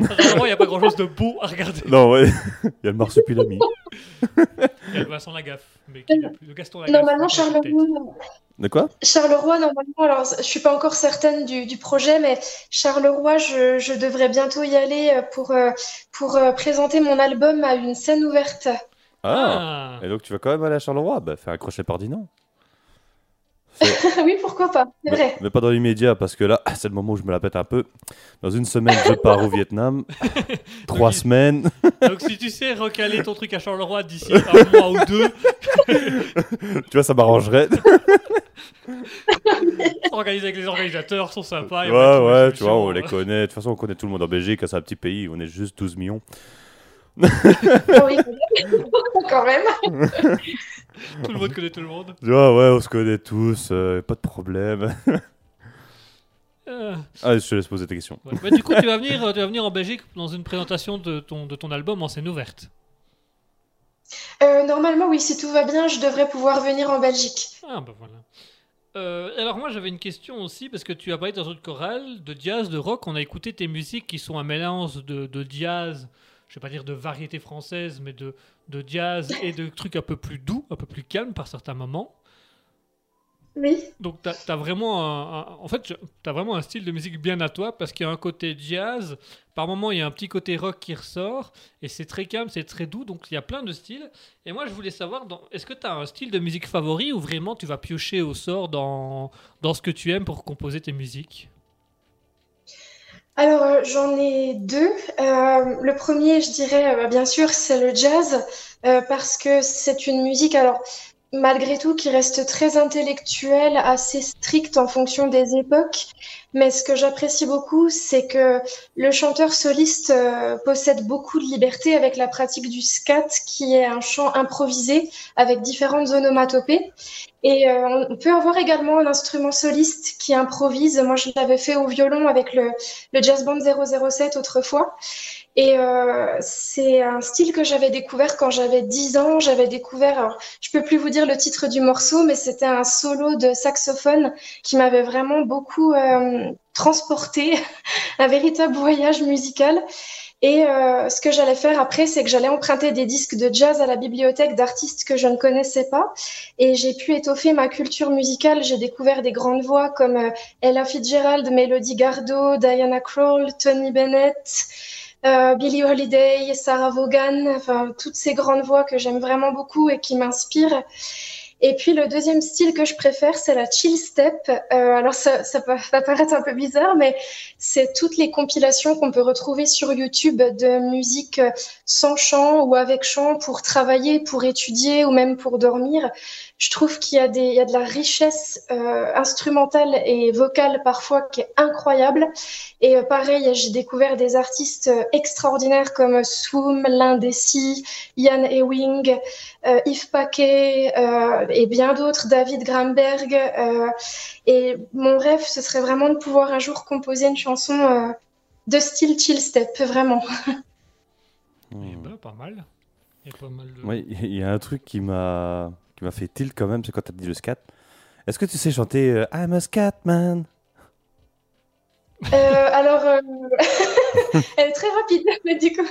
Normalement, il n'y a pas grand chose de beau à regarder. Non, ouais. Il y a le marsupilami. Il y a le Vincent Lagaffe, mais qui n'a plus. Le Gaston Lagaffe. Normalement, qui a plus de tête. Charleroi, De quoi? Charleroi, normalement, alors je suis pas encore certaine du, du projet, mais Charleroi, je, je devrais bientôt y aller euh, pour, euh, pour euh, présenter mon album à une scène ouverte. Ah Ah. Et donc tu vas quand même aller à Charleroi? Bah fais un crochet par Dinan. oui, pourquoi pas, c'est vrai. mais pas dans l'immédiat, parce que là, c'est le moment où je me la pète un peu. Dans une semaine, je pars au Vietnam. Trois semaines. Donc, si tu sais recaler ton truc à Charleroi d'ici un mois ou deux, tu vois, ça m'arrangerait. organiser avec les organisateurs, sont sympas. et ouais, ouais, tu vois, on les connaît. De toute façon, on connaît tout le monde en Belgique. C'est un petit pays. On est juste 12 millions. Ah oui, quand même. Tout le monde connaît tout le monde. Tu vois, ouais, on se connaît tous. euh, pas de problème. Euh, Allez, je te laisse poser tes questions. ouais. Bah, du coup, tu vas, venir, euh, tu vas venir en Belgique dans une présentation de ton, de ton album en scène ouverte. Euh, normalement, oui, si tout va bien, je devrais pouvoir venir en Belgique. Ah, bah voilà. Euh, alors, moi, j'avais une question aussi, parce que tu as parlé dans une chorale de jazz, de rock. On a écouté tes musiques qui sont un mélange de, de jazz, je vais pas dire de variété française, mais de, de jazz et de trucs un peu plus doux, un peu plus calmes par certains moments. Oui. Donc, tu as, vraiment un, un- en fait, tu as vraiment un style de musique bien à toi parce qu'il y a un côté jazz. Par moment, il y a un petit côté rock qui ressort et c'est très calme, c'est très doux. Donc, il y a plein de styles. Et moi, je voulais savoir, est-ce que tu as un style de musique favori ou vraiment tu vas piocher au sort dans, dans ce que tu aimes pour composer tes musiques? Alors, euh, j'en ai deux. Euh, le premier, je dirais, euh, bien sûr, c'est le jazz, parce que c'est une musique, alors, malgré tout, qui reste très intellectuelle, assez stricte en fonction des époques. Mais ce que j'apprécie beaucoup, c'est que le chanteur soliste euh, possède beaucoup de liberté avec la pratique du scat, qui est un chant improvisé avec différentes onomatopées. Et euh, on peut avoir également un instrument soliste qui improvise. Moi, je l'avais fait au violon avec le Jazz Band 007 autrefois. Et euh, c'est un style que j'avais découvert quand j'avais 10 ans. J'avais découvert, alors, je peux plus vous dire le titre du morceau, mais c'était un solo de saxophone qui m'avait vraiment beaucoup euh, transporté, un véritable voyage musical. Et euh, ce que j'allais faire après, c'est que j'allais emprunter des disques de jazz à la bibliothèque d'artistes que je ne connaissais pas. Et j'ai pu étoffer ma culture musicale. J'ai découvert des grandes voix comme euh, Ella Fitzgerald, Melody Gardot, Diana Krall, Tony Bennett, euh, Billie Holiday, Sarah Vaughan, toutes ces grandes voix que j'aime vraiment beaucoup et qui m'inspirent. Et puis le deuxième style que je préfère, c'est la chill step. Euh, alors ça, ça peut- va paraître un peu bizarre, mais c'est toutes les compilations qu'on peut retrouver sur YouTube de musique sans chant ou avec chant pour travailler, pour étudier ou même pour dormir. Je trouve qu'il y a, y a de la richesse euh, instrumentale et vocale parfois qui est incroyable. Et euh, pareil, j'ai découvert des artistes euh, extraordinaires comme Swoom, L'Indécis, Ian Ewing, Yves Paquet euh, et bien d'autres, David Gramberg. euh, et mon rêve, ce serait vraiment de pouvoir un jour composer une chanson euh, de style chill step, vraiment. Eh Hmm. ben, pas mal. Il y a pas mal de... Ouais, il y a un truc qui m'a qui m'a fait tilt quand même, c'est quand t'as dit le scat. Est-ce que tu sais chanter euh, I'm a Scatman Euh, alors, euh, elle est très rapide, mais du coup,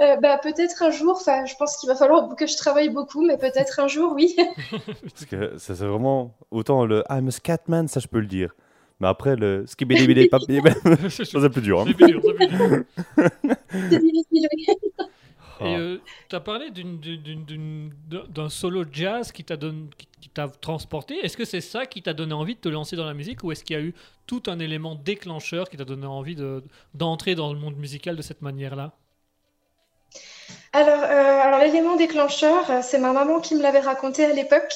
euh, bah, peut-être un jour, enfin, je pense qu'il va falloir que je travaille beaucoup, mais peut-être un jour, oui. Parce que ça c'est vraiment autant le I'm a Scatman, ça je peux le dire. Mais après le skibidi papi, C'est ça c'est plus dur. hein. plus dur, c'est plus dur. C'est difficile, oui. Et euh, tu as parlé d'un solo jazz qui t'a donné- qui- qui t'a transporté. Est-ce que c'est ça qui t'a donné envie de te lancer dans la musique ou est-ce qu'il y a eu tout un élément déclencheur qui t'a donné envie de- d'entrer dans le monde musical de cette manière-là? Alors, euh, alors l'élément déclencheur, euh, c'est ma maman qui me l'avait raconté à l'époque.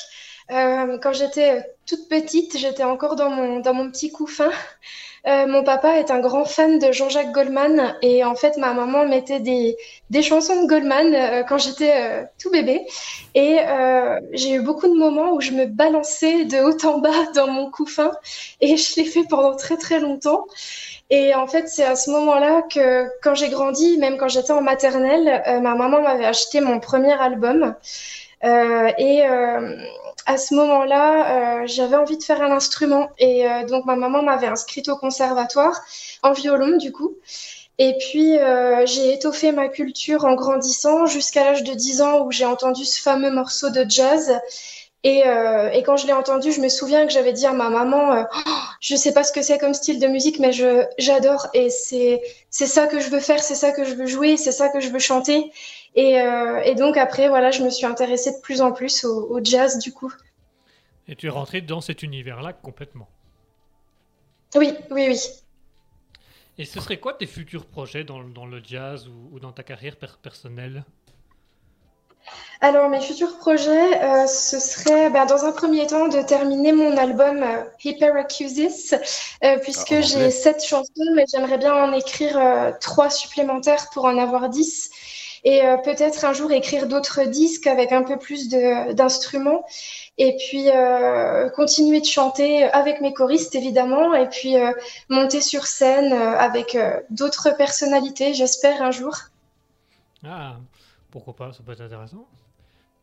Euh, quand j'étais toute petite, j'étais encore dans mon, dans mon petit couffin. Euh, mon papa est un grand fan de Jean-Jacques Goldman et en fait, ma maman mettait des, des chansons de Goldman euh, quand j'étais tout bébé. Et j'ai eu beaucoup de moments où je me balançais de haut en bas dans mon couffin et je l'ai fait pendant très très longtemps. Et en fait, c'est à ce moment-là que, quand j'ai grandi, même quand j'étais en maternelle, ma maman m'avait acheté mon premier album. Et à ce moment-là, euh, j'avais envie de faire un instrument. Et euh, donc, ma maman m'avait inscrite au conservatoire en violon, du coup. Et puis, euh, j'ai étoffé ma culture en grandissant jusqu'à l'âge de 10 ans où j'ai entendu ce fameux morceau de jazz. Et, euh, et quand je l'ai entendu, je me souviens que j'avais dit à ma maman, euh, Oh, je sais pas ce que c'est comme style de musique, mais je j'adore et c'est c'est ça que je veux faire, c'est ça que je veux jouer, c'est ça que je veux chanter. Et, euh, et donc après, voilà, je me suis intéressée de plus en plus au, au jazz du coup. Et tu es rentré dans cet univers-là complètement. Oui, oui, oui. Et ce serait quoi tes futurs projets dans, dans le jazz ou, ou dans ta carrière per- personnelle? Alors, mes futurs projets, euh, ce serait bah, dans un premier temps de terminer mon album euh, Hyperacusis, euh, puisque Ah, j'ai sept chansons, mais j'aimerais bien en écrire euh, trois supplémentaires pour en avoir dix. Et euh, peut-être un jour écrire d'autres disques avec un peu plus de- d'instruments. Et puis euh, continuer de chanter avec mes choristes, évidemment. Et puis euh, monter sur scène avec euh, d'autres personnalités, j'espère, un jour. Ah, pourquoi pas, ça peut être intéressant.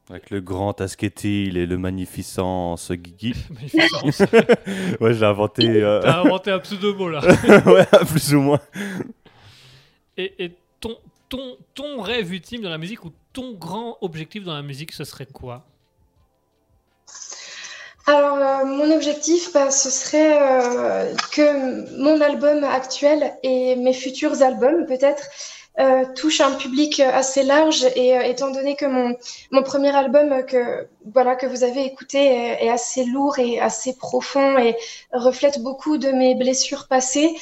Avec le grand Asketil et le magnificent ce Guigui. Magnificence. ouais, j'ai inventé. euh, T'as inventé un pseudo-mot là. ouais, plus ou moins. Et, et ton, ton, ton rêve ultime dans la musique ou ton grand objectif dans la musique, ce serait quoi? Alors, euh, mon objectif, bah, ce serait euh, que mon album actuel et mes futurs albums, peut-être, euh, touchent un public assez large. Et euh, étant donné que mon, mon premier album que, voilà, que vous avez écouté est, assez lourd et assez profond et reflète beaucoup de mes blessures passées,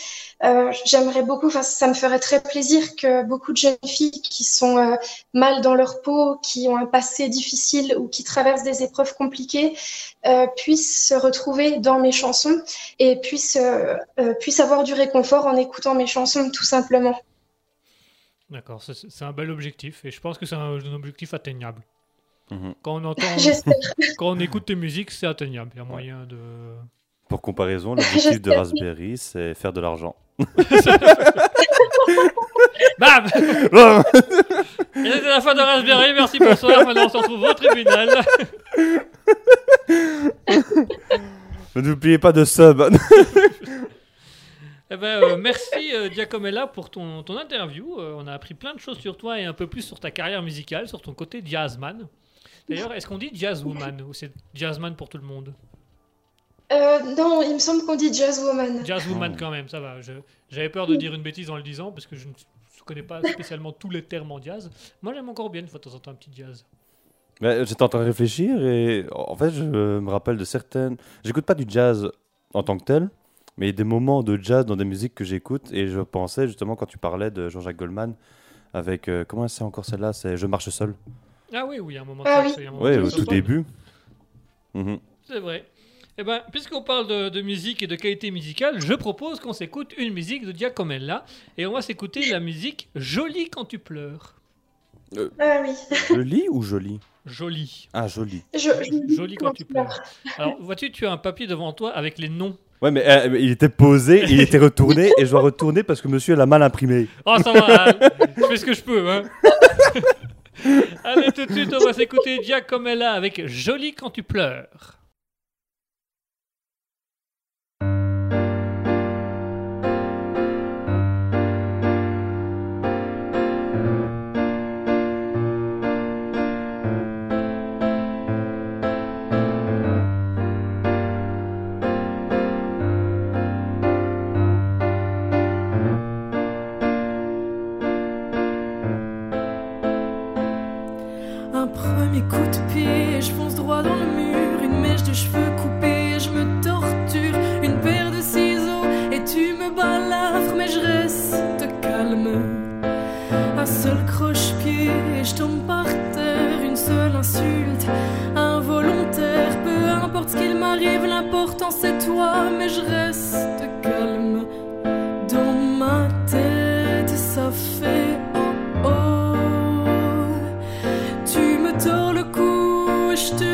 euh, j'aimerais beaucoup, ça me ferait très plaisir que beaucoup de jeunes filles qui sont euh, mal dans leur peau, qui ont un passé difficile ou qui traversent des épreuves compliquées, euh, puissent se retrouver dans mes chansons et puissent, euh, puissent avoir du réconfort en écoutant mes chansons, tout simplement. D'accord, c'est un bel objectif et je pense que c'est un, un objectif atteignable. Mhm. Quand on entend, quand on écoute tes musiques, c'est atteignable. Il y a moyen de. Pour comparaison, l'objectif de. Raspberry, c'est faire de l'argent. Bam Et c'était la fin de Raspberry, merci, bonsoir. Maintenant, on se retrouve au tribunal. Mais N'oubliez pas de sub. Eh ben, euh, merci euh, Giacomella pour ton, ton interview. Euh, on a appris plein de choses sur toi et un peu plus sur ta carrière musicale, sur ton côté jazzman. D'ailleurs, est-ce qu'on dit jazzwoman ou c'est jazzman pour tout le monde? Euh, non, il me semble qu'on dit jazzwoman. Jazzwoman quand même, ça va. J'avais peur de dire une bêtise en le disant parce que je ne je connais pas spécialement tous les termes en jazz. Moi, j'aime encore bien une fois de temps en temps un petit jazz. Mais J'étais en train de réfléchir et en fait, je me rappelle de certaines. J'écoute pas du jazz en tant que tel, mais il y a des moments de jazz dans des musiques que j'écoute et je pensais justement quand tu parlais de Jean-Jacques Goldman avec. euh, comment c'est encore celle-là C'est Je marche seul. Ah oui, oui, il y a un moment Ah oui. un moment Ouais, au tout début. Mhm. C'est vrai. Eh ben, puisqu'on parle de, de musique et de qualité musicale, je propose qu'on s'écoute une musique de Giacomella et on va s'écouter la musique Jolie quand tu pleures. Ah oui. Joli ou joli Jolie. Ah, joli. Je, je- Jolie quand tu pleures. Alors, vois-tu, tu as un papier devant toi avec les noms. Ouais, mais, euh, mais il était posé, il était retourné et je dois retourner parce que monsieur l'a mal imprimé. Oh, ça va, hein. je fais ce que je peux, hein. Allez, tout de suite, on va s'écouter Giacomella avec Jolie quand tu pleures. Dans le mur. Une mèche de cheveux coupés, je me torture. Une paire de ciseaux et tu me balafres, mais je reste calme. Un seul croche-pied et je tombe par terre. Une seule insulte, involontaire. Peu importe ce qu'il m'arrive, l'important c'est toi, mais je reste calme. Dans ma tête, ça fait oh oh. Tu me tords le cou, je te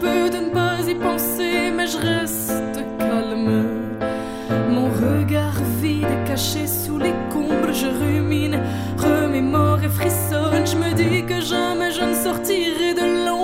peux de ne pas y penser, mais je reste calme. Mon regard vide caché sous les combres, je rumine, remémore et frissonne. Je me dis que jamais je ne sortirai de l'ombre,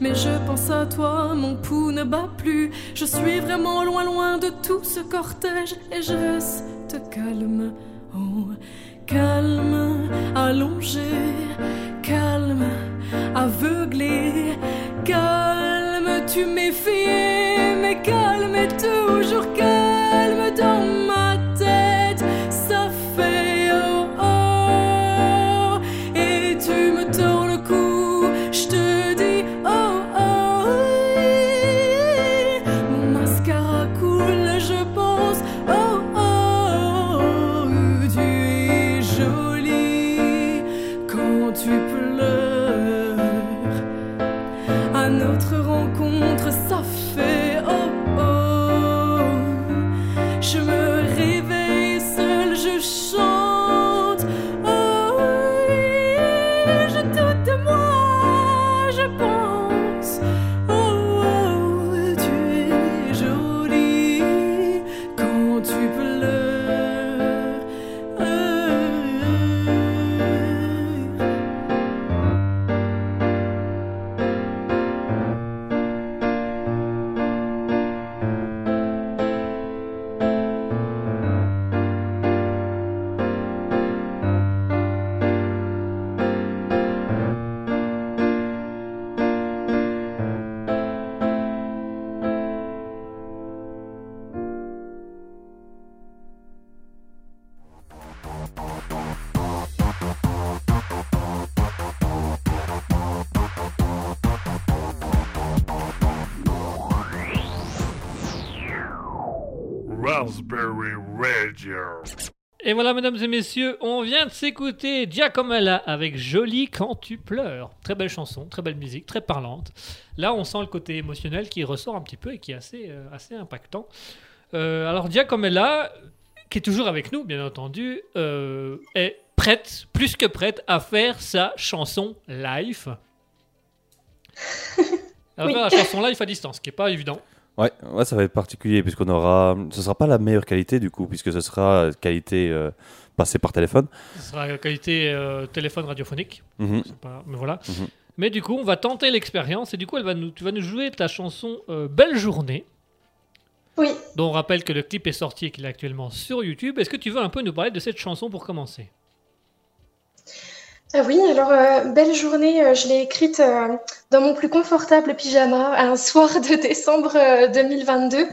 mais je pense à toi, mon pouls ne bat plus. Je suis vraiment loin, loin de tout ce cortège et je reste calme, oh, calme, allongé, calme, aveuglé, Et voilà, mesdames et messieurs, on vient de s'écouter Giacomella avec Jolie quand tu pleures. Très belle chanson, très belle musique, très parlante. Là, on sent le côté émotionnel qui ressort un petit peu et qui est assez, euh, assez impactant. Euh, alors, Giacomella, qui est toujours avec nous, bien entendu, euh, est prête, plus que prête, à faire sa chanson live. Elle va Oui. faire la chanson live à distance, ce qui n'est pas évident. Ouais, ouais, ça va être particulier puisqu'on aura. Ce sera pas la meilleure qualité du coup, puisque ce sera qualité euh, passée par téléphone. Ce sera la qualité euh, téléphone radiophonique. Mhm. Pas- Mais voilà. Mhm. Mais du coup, on va tenter l'expérience et du coup, elle va nous, tu vas nous jouer ta chanson euh, Belle journée, Oui. dont on rappelle que le clip est sorti et qu'il est actuellement sur YouTube. Est-ce que tu veux un peu nous parler de cette chanson pour commencer? Ah oui, alors euh, belle journée, euh, je l'ai écrite euh, dans mon plus confortable pyjama un soir de décembre euh, 2022.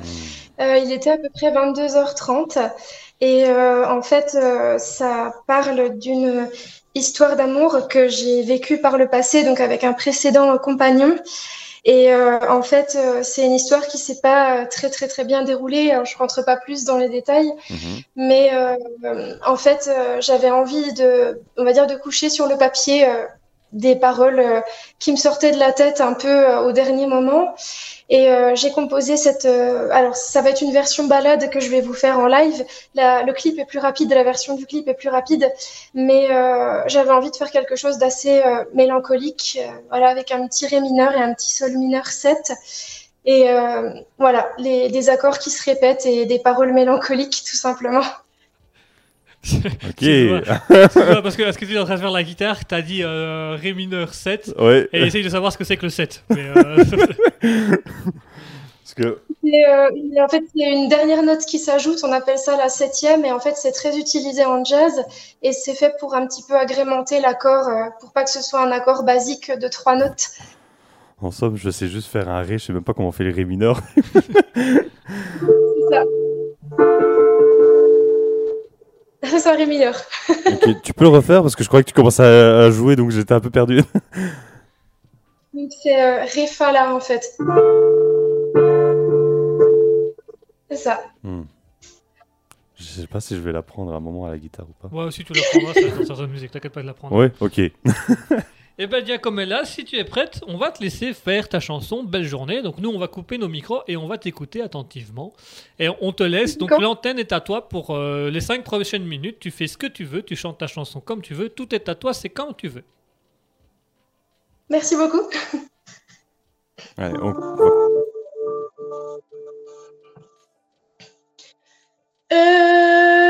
Euh, il était à peu près 22h30 et euh, en fait euh, ça parle d'une histoire d'amour que j'ai vécue par le passé, donc avec un précédent compagnon. Et euh, en fait, euh, c'est une histoire qui s'est pas euh, très très très bien déroulée. Alors, je rentre pas plus dans les détails, Mhm. mais en fait, euh, j'avais envie de, on va dire, de coucher sur le papier euh, des paroles euh, qui me sortaient de la tête un peu euh, au dernier moment. Et euh, j'ai composé cette. euh, alors, ça va être une version balade que je vais vous faire en live. La- le clip est plus rapide, la version du clip est plus rapide, mais euh, j'avais envie de faire quelque chose d'assez euh, mélancolique, voilà, avec un petit ré mineur et un petit sol mineur 7. Et voilà, les, des accords qui se répètent et des paroles mélancoliques, tout simplement. Ok. Tu vois. Excuse-moi, parce que est-ce que tu es en train de faire la guitare, t'as dit euh, Ré mineur 7 ouais. et essaye de savoir ce que c'est que le 7. Mais, euh, Parce que Et, euh, et en fait, il y a une dernière note qui s'ajoute, on appelle ça la septième, et en fait, c'est très utilisé en jazz, et c'est fait pour un petit peu agrémenter l'accord, euh, pour pas que ce soit un accord basique de trois notes. en somme, je sais juste faire un ré. Je sais même pas comment on fait les ré mineurs. C'est ça. C'est un ré mineur. Ok, tu peux le refaire parce que je crois que tu commences à, à jouer, donc j'étais un peu perdu. Donc c'est euh, ré fa la en fait. C'est ça. Hmm. Je sais pas si je vais l'apprendre à un moment à la guitare ou pas. moi aussi, tu l'apprendras ça, dans certaines musiques, t'inquiète pas de l'apprendre. Ouais, ok. Et ben, Giacomella, si tu es prête, on va te laisser faire ta chanson Belle journée. Donc, nous, on va couper nos micros et on va t'écouter attentivement. Et on te laisse. Donc, l'antenne est à toi pour euh, les 5 prochaines minutes. Tu fais ce que tu veux, tu chantes ta chanson comme tu veux. Tout est à toi, c'est quand tu veux. Merci beaucoup. Allez, on- on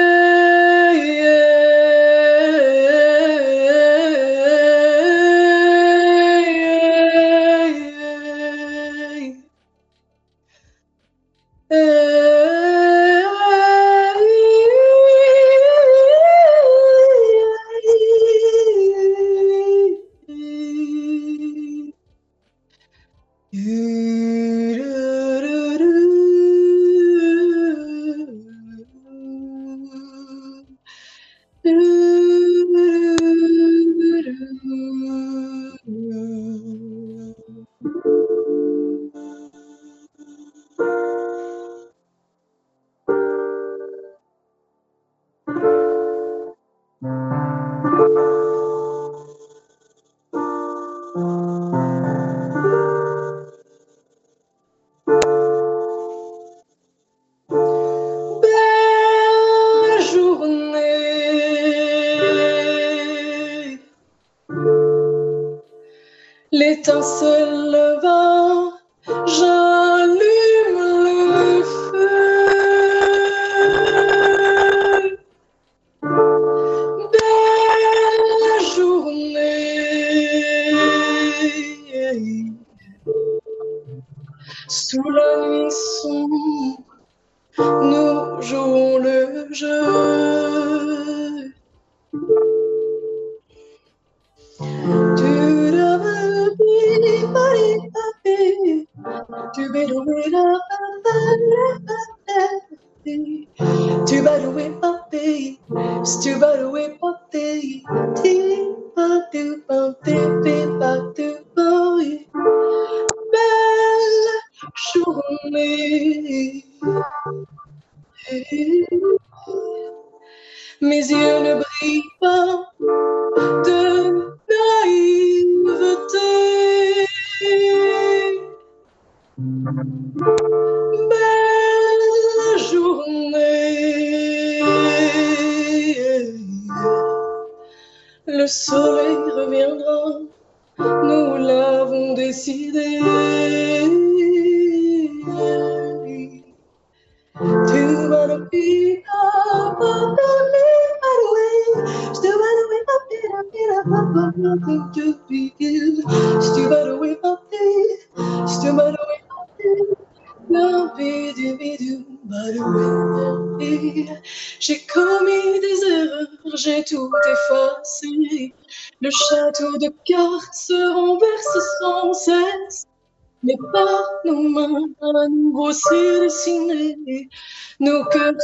to be the winner of the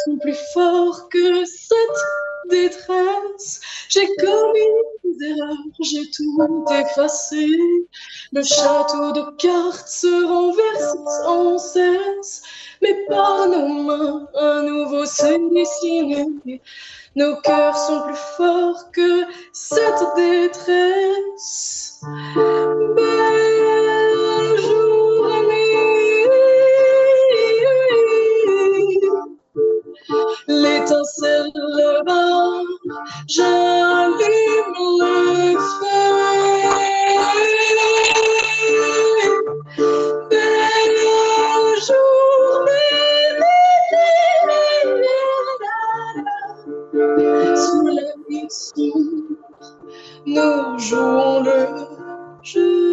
sont plus forts que cette détresse. J'ai commis des erreurs, j'ai tout effacé. Le château de cartes se renverse sans cesse. Mais par nos mains, à nouveau s'est dessiné. Nos cœurs sont plus forts que cette détresse. Belle l'étincelle levant, j'allume le feu. Sous la nous jouons le jeu.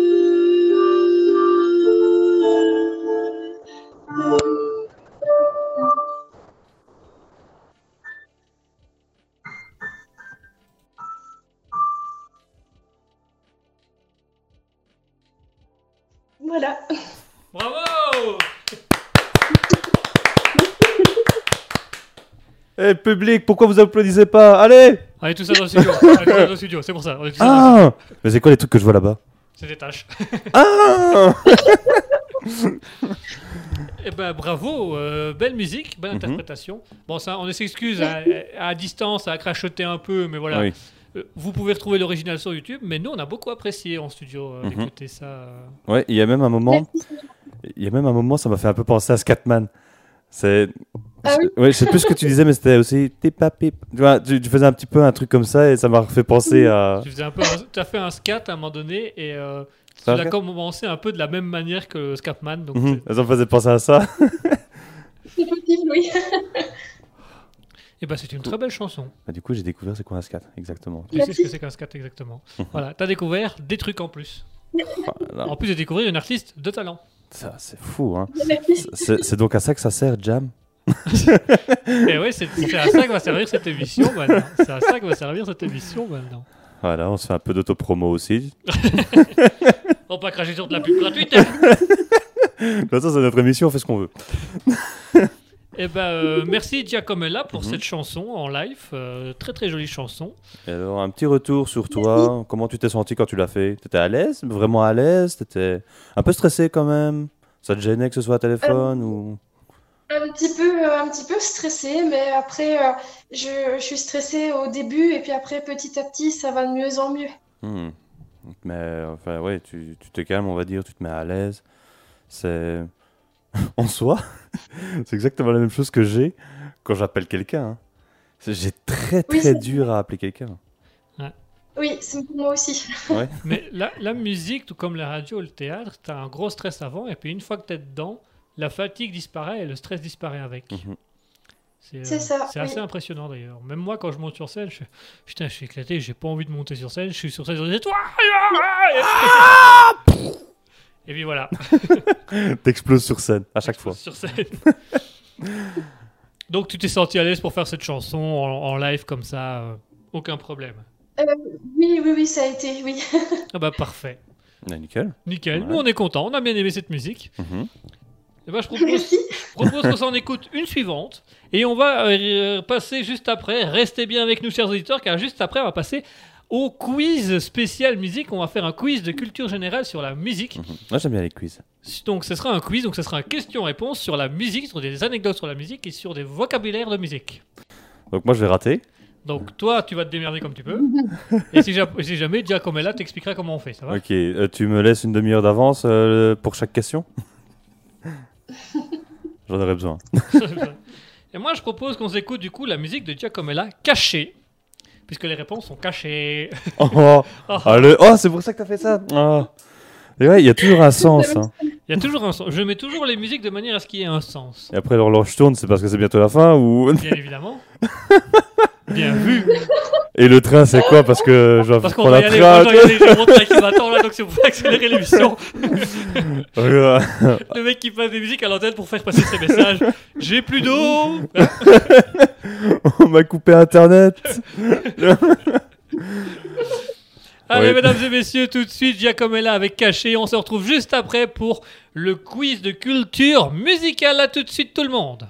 Voilà. Bravo Eh, public, pourquoi vous applaudissez pas Allez On est tous ça dans le studio. On est tous ça dans le studio, c'est pour ça. On est tous ça dans le studio. Ah Mais c'est quoi les trucs que je vois là-bas C'est des tâches. Ah Eh ben bravo, euh, belle musique, belle Mhm. interprétation. Bon, ça, on s'excuse à, à distance, à crachoter un peu, mais voilà. Oui. Euh, Vous pouvez retrouver l'original sur YouTube, mais nous, on a beaucoup apprécié en studio euh, Mhm. d'écouter ça. euh. Ouais, il y a même un moment, il y a même un moment, ça m'a fait un peu penser à Scatman. C'est. Ah oui Ouais, je sais plus ce que tu disais, mais c'était aussi. Tip, tap, pip. Tu, vois, tu, tu faisais un petit peu un truc comme ça et ça m'a fait penser à. Tu faisais un peu, un- as fait un scat à un moment donné et euh, tu Ça l'as commencé un peu de la même manière que Scatman. Donc Mhm, Ça me faisait penser à ça. C'est possible, oui. Et ben c'est une très belle chanson. Bah, du coup, j'ai découvert c'est quoi un scat, exactement. Tu sais ce que c'est qu'un scat exactement. voilà, t'as découvert des trucs en plus. Voilà. En plus de découvrir une artiste de talent. Ça, c'est fou, hein. Merci. C'est donc à ça que ça sert, Jam? Et oui, c'est à ça que va servir cette émission maintenant. C'est à ça que va servir cette émission maintenant. Voilà, on se fait un peu d'autopromo aussi. On va pas cracher sur de la pub gratuite. hein. De toute façon, c'est notre émission, on fait ce qu'on veut. Eh ben, euh, merci Giacomella pour Mhm. cette chanson en live. euh, très très jolie chanson. Et alors, un petit retour sur toi. Comment tu t'es senti quand tu l'as fait? T'étais à l'aise? Vraiment à l'aise? T'étais un peu stressé quand même? Ça te gênait que ce soit à téléphone ou... Un petit peu, euh, un petit peu stressée, mais après, euh, je, je suis stressée au début et puis après, petit à petit, ça va de mieux en mieux. Hmm. Mais enfin, ouais, tu, tu te calmes, on va dire, tu te mets à l'aise. C'est. en soi, c'est exactement la même chose que j'ai quand j'appelle quelqu'un. hein. J'ai très Oui, très c'est- dur à appeler quelqu'un. Oui, c'est pour moi aussi. Mais la, la musique, tout comme la radio, le théâtre, t'as un gros stress avant, et puis une fois que t'es dedans, la fatigue disparaît et le stress disparaît avec. Mhm. C'est C'est ça, C'est oui. assez impressionnant d'ailleurs. Même moi, quand je monte sur scène, je, putain, je suis éclaté, j'ai pas envie de monter sur scène, je suis sur scène, je dis toi Et puis voilà, T'exploses sur scène à chaque fois. sur scène. Donc tu t'es senti à l'aise pour faire cette chanson en, en live comme ça, euh, aucun problème. Oui, oui, oui, ça a été, oui. Ah bah parfait, Ah, nickel. nickel. Ouais. Nous on est contents, on a bien aimé cette musique. Mhm. Et ben je propose. Je propose qu'on s'en écoute une suivante. Et on va euh, passer juste après. Restez bien avec nous, chers auditeurs, car juste après, on va passer au quiz spécial musique. On va faire un quiz de culture générale sur la musique. Mhm. Moi, j'aime bien les quiz. Donc, ce sera un quiz. Donc, ce sera un question-réponse sur la musique, sur des anecdotes sur la musique et sur des vocabulaires de musique. Donc, moi, je vais rater. Donc, toi, tu vas te démerder comme tu peux. et si, ja- si jamais, Giacomella t'expliquera comment on fait. Ça va Ok, euh, tu me laisses une demi-heure d'avance euh, pour chaque question? J'en aurais besoin. Et moi, je propose qu'on s'écoute du coup la musique de Giacomella cachée. Puisque les réponses sont cachées. Oh, oh, oh c'est pour ça que t'as fait ça Oh. Et ouais, il y a toujours un sens. hein. Il y a toujours un sens. Je mets toujours les musiques de manière à ce qu'il y ait un sens. Et après, l'horloge tourne, c'est parce que c'est bientôt la fin ou... Bien évidemment. Bien vu. Et le train, c'est quoi? Parce que je dois Parce qu'on prendre va y un aller. train. Je dois y aller, j'ai mon train qui m'attend là, donc c'est pour accélérer l'émission. Voilà. Le mec qui passe des musiques à l'antenne pour faire passer ses messages. J'ai plus d'eau. On m'a coupé Internet. Allez, Oui. mesdames et messieurs, tout de suite, Giacomella avec Caché. On se retrouve juste après pour le quiz de culture musicale. À tout de suite, tout le monde.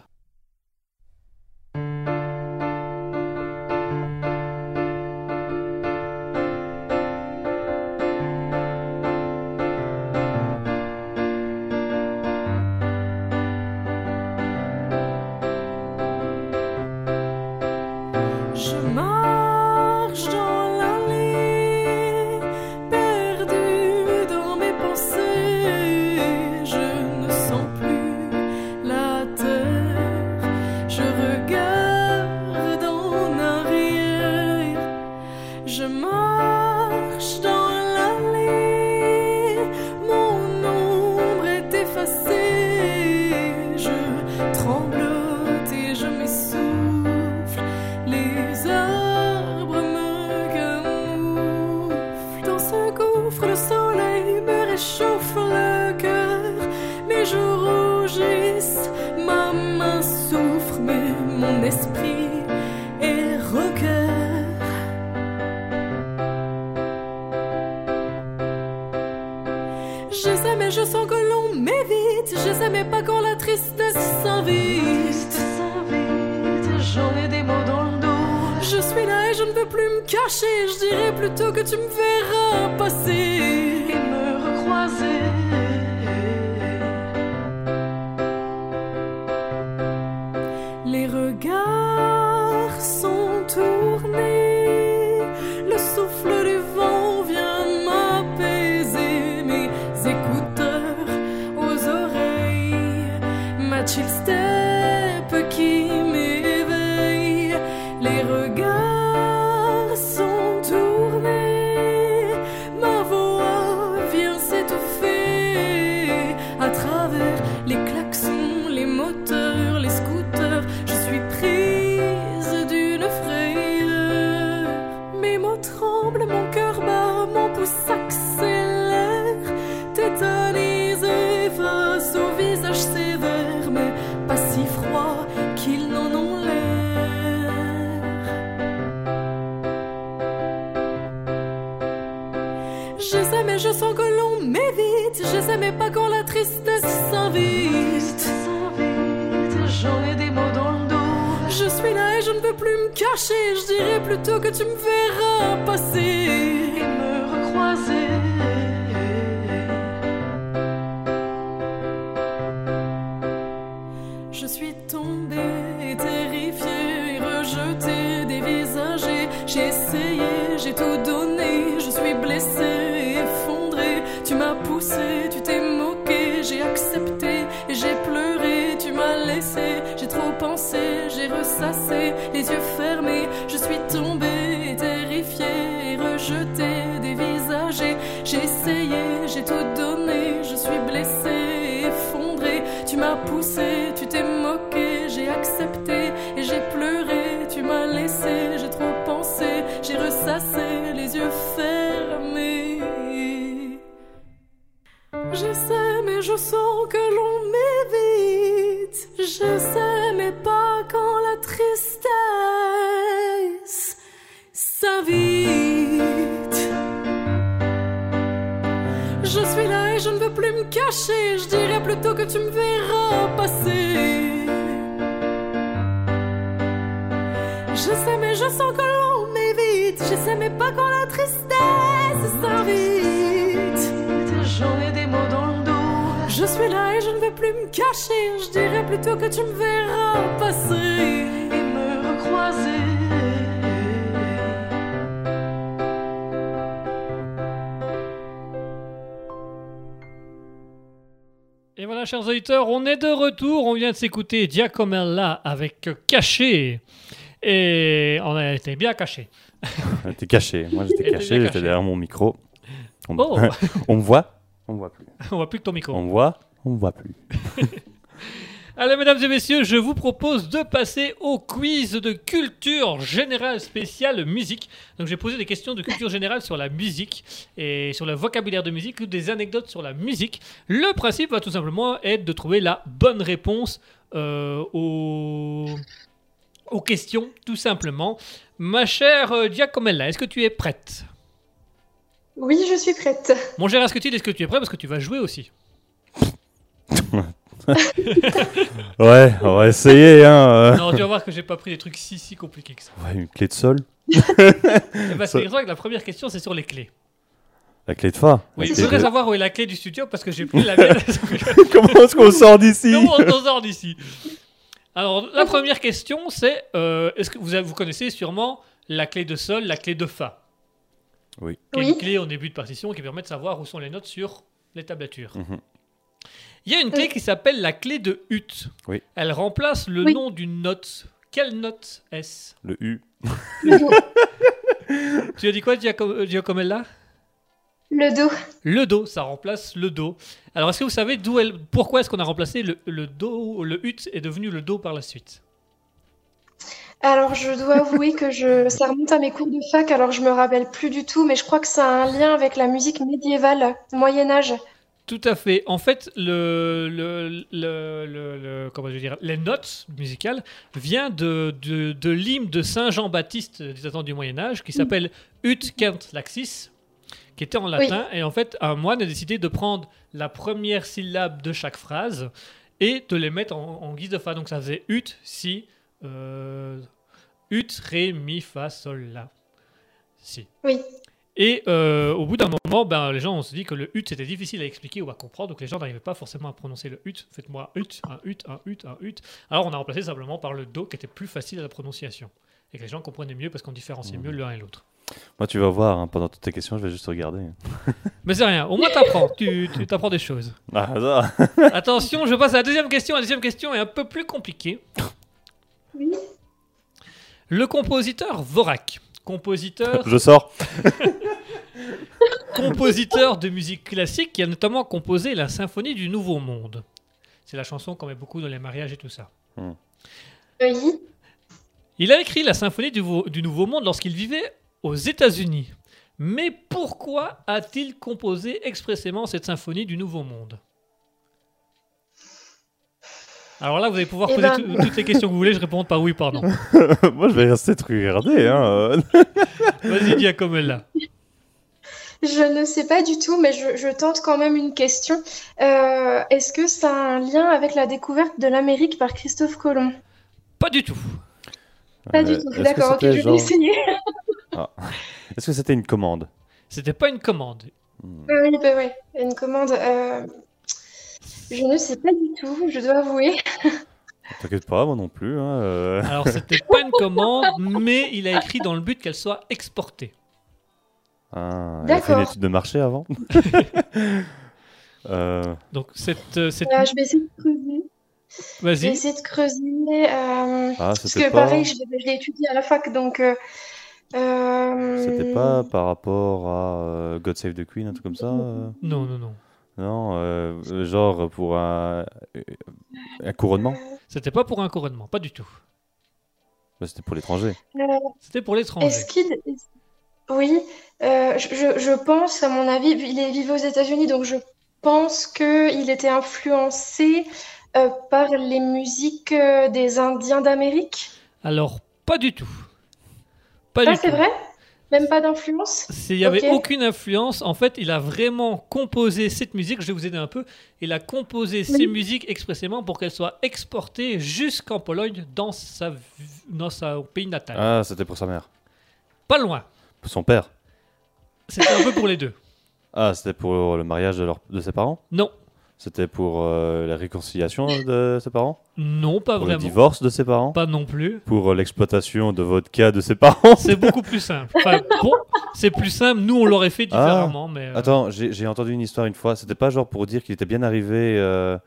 M'as poussé, tu t'es moqué, j'ai accepté et j'ai pleuré. Tu m'as laissé, j'ai trop pensé, j'ai ressassé, les yeux fermés. Je sais, mais je sens que l'on m'évite. Je plutôt que tu me verras passer. Je sais, mais je sens que l'on m'évite. Je sais, mais pas quand la tristesse s'invite. J'en ai des mots dans le dos. Je suis là et je ne veux plus me cacher. Je dirais plutôt que tu me verras passer et me recroiser. Et voilà, chers auditeurs, on est de retour. On vient de s'écouter Giacomella avec Caché. Et on a été bien caché. T'es caché. Moi, j'étais caché, j'étais derrière mon micro. On, Oh, on me voit On me voit plus. on voit plus que ton micro. On me voit On me voit plus. Allez, mesdames et messieurs, je vous propose de passer au quiz de culture générale spéciale musique. Donc, j'ai posé des questions de culture générale sur la musique et sur le vocabulaire de musique ou des anecdotes sur la musique. Le principe va tout simplement être de trouver la bonne réponse euh, aux... aux questions, tout simplement. Ma chère euh, Giacomella, est-ce que tu es prête? Oui, je suis prête. Mon cher Asketil, est-ce que tu es prêt? Parce que tu vas jouer aussi. Ouais, on va essayer, hein. euh. Non, tu vas voir que j'ai pas pris des trucs si si compliqués que ça. Ouais, une clé de sol Ça- c'est vrai que la première question, c'est sur les clés. La clé de fa Oui, je voudrais de- savoir où est la clé du studio parce que j'ai plus la mienne. Comment est-ce qu'on sort d'ici Comment on sort d'ici Alors, la première question, c'est euh, est-ce que vous, vous connaissez sûrement la clé de sol, la clé de fa? Oui. Qui est Oui. une clé en début de partition qui permet de savoir où sont les notes sur les tablatures. Mhm. Il y a une clé qui s'appelle la clé de Hut. Oui. Elle remplace le Oui. nom d'une note. Quelle note est-ce Le U. Tu as dit quoi, Giaco- Giacomella Le do. Le do, ça remplace le do. Alors, est-ce que vous savez d'où elle, pourquoi est-ce qu'on a remplacé le, le do, le ut est devenu le do par la suite? Alors, je dois avouer que je... ça remonte à mes cours de fac, alors je me rappelle plus du tout, mais je crois que ça a un lien avec la musique médiévale, Moyen Âge. Tout à fait. En fait, le, le, le, le- le- comment je veux dire, les notes musicales viennent de, de, de l'hymne de Saint Jean-Baptiste des temps du Moyen Âge qui s'appelle Ut cant laxis, qui était en latin. Et en fait, un moine a décidé de prendre la première syllabe de chaque phrase et de les mettre en, en guise de fa. Donc ça faisait ut, si, euh, ut, ré, mi, fa, sol, la. Si. Oui. Et euh, au bout d'un moment, ben, les gens ont se dit que le ut c'était difficile à expliquer ou à comprendre, donc les gens n'arrivaient pas forcément à prononcer le ut. Faites-moi ut, un ut, un ut, un ut. Alors on a remplacé simplement par le do qui était plus facile à la prononciation. Et que les gens comprenaient mieux parce qu'on différenciait mieux l'un et l'autre. Moi, tu vas voir, hein, pendant toutes tes questions, je vais juste regarder. Mais c'est rien, au moins t'apprends, tu tu t'apprends des choses. Ah, ça Attention, je passe à la deuxième question. La deuxième question est un peu plus compliquée. Oui. Le compositeur Vorak, compositeur, Je sors. Compositeur de musique classique qui a notamment composé la symphonie du Nouveau Monde. C'est la chanson qu'on met beaucoup dans les mariages et tout ça. Oui. Il a écrit la symphonie du, Nouveau Monde lorsqu'il vivait aux États-Unis. Mais pourquoi a-t-il composé expressément cette symphonie du Nouveau Monde? Alors là, vous allez pouvoir Eh poser ben- tout- toutes les questions que vous voulez, je réponds par oui ou par non. Moi, je vais rester de regarder. Hein. Vas-y, Giacomella. Je ne sais pas du tout, mais je, je tente quand même une question. Euh, est-ce que ça a un lien avec la découverte de l'Amérique par Christophe Colomb? Pas du tout. Pas Euh, du tout. est-ce que D'accord, ok, c'était je vais essayer. Est-ce que c'était une commande? C'était pas une commande. Ah oui, bah ouais, une commande. euh, Je ne sais pas du tout, je dois avouer. T'inquiète pas, moi non plus. Hein, euh. Alors, c'était pas une commande, mais il a écrit dans le but qu'elle soit exportée. Ah, il a fait une D'accord. étude de marché avant Euh, Donc, cette. euh, cette... Euh, je vais essayer de creuser. Je vais Vas-y. essayer de creuser. euh, Ah, Parce c'était que pas... pareil, je l'ai je l'ai étudié à la fac, donc. C'était pas par rapport à euh, God Save the Queen, un truc comme ça euh? Non, non, non. Non, euh, genre pour un, un couronnement? C'était pas pour un couronnement, pas du tout. Bah, C'était pour l'étranger. euh, C'était pour l'étranger. Est-ce qu'il. Oui, euh, je, pense, à mon avis, il est vivait aux États-Unis, donc je pense qu'il était influencé euh, par les musiques euh, des Indiens d'Amérique. Alors, pas du tout. Pas Ah, du c'est vrai? Même pas d'influence? Il n'y avait aucune influence. En fait, il a vraiment composé cette musique. Je vais vous aider un peu. Il a composé ces musiques expressément pour qu'elles soient exportées jusqu'en Pologne dans sa, dans sa pays natal. Ah, c'était pour sa mère. Pas loin. Son père. C'était un peu pour les deux. Ah, c'était pour le mariage de, leur- de ses parents? Non, C'était pour euh, la réconciliation de ses parents? Non, pas Pour le vraiment. divorce de ses parents? Pas non plus. Pour euh, l'exploitation de vodka de ses parents? C'est beaucoup plus simple. Enfin, bon, c'est plus simple. Nous, on l'aurait fait différemment, mais. euh, Attends, j'ai j'ai entendu une histoire une fois. C'était pas genre pour dire qu'il était bien arrivé euh,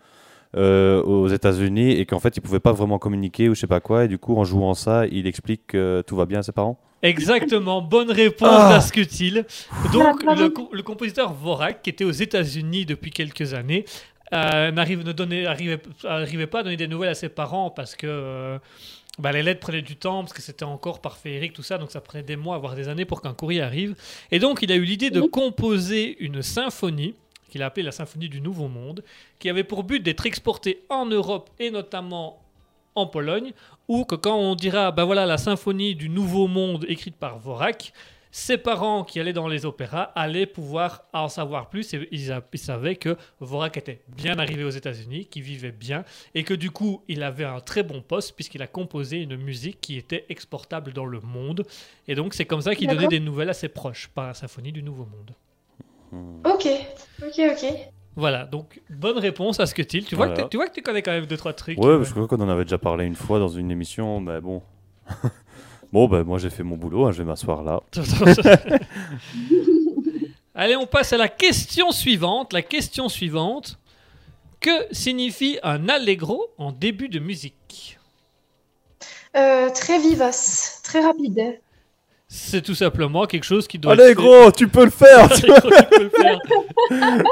euh, aux États-Unis et qu'en fait il pouvait pas vraiment communiquer ou je sais pas quoi. Et du coup, en jouant ça, il explique que tout va bien à ses parents? Exactement, bonne réponse Ah. d'Ascutil. Donc, Bravo. le, co- le compositeur Vorak, qui était aux États-Unis depuis quelques années, euh, n'arrive- ne donnait, arrivait, arrivait pas à donner des nouvelles à ses parents parce que euh, bah, les lettres prenaient du temps, parce que c'était encore par féerique, tout ça, donc ça prenait des mois, voire des années pour qu'un courrier arrive. Et donc, il a eu l'idée de composer une symphonie qu'il a appelée la symphonie du Nouveau Monde, qui avait pour but d'être exportée en Europe et notamment en Pologne, ou que quand on dira, ben voilà, la symphonie du Nouveau Monde écrite par Vorak, ses parents qui allaient dans les opéras allaient pouvoir en savoir plus et ils, a- ils savaient que Vorak était bien arrivé aux États-Unis, qu'il vivait bien et que du coup il avait un très bon poste puisqu'il a composé une musique qui était exportable dans le monde et donc c'est comme ça qu'il donnait des nouvelles à ses proches par la symphonie du Nouveau Monde. Ok, ok, ok. Voilà, donc bonne réponse à ce que tu tu vois Voilà. que tu vois que tu connais quand même deux trois trucs. Ouais, euh, parce que je crois qu'on en avait déjà parlé une fois dans une émission, mais bon. bon, ben moi j'ai fait mon boulot, hein, je vais m'asseoir là. Allez, on passe à la question suivante. La question suivante. Que signifie un allegro en début de musique? Euh, très vivace, très rapide. C'est tout simplement quelque chose qui doit Allez être gros, tu peux le faire Allez, gros, tu peux le faire.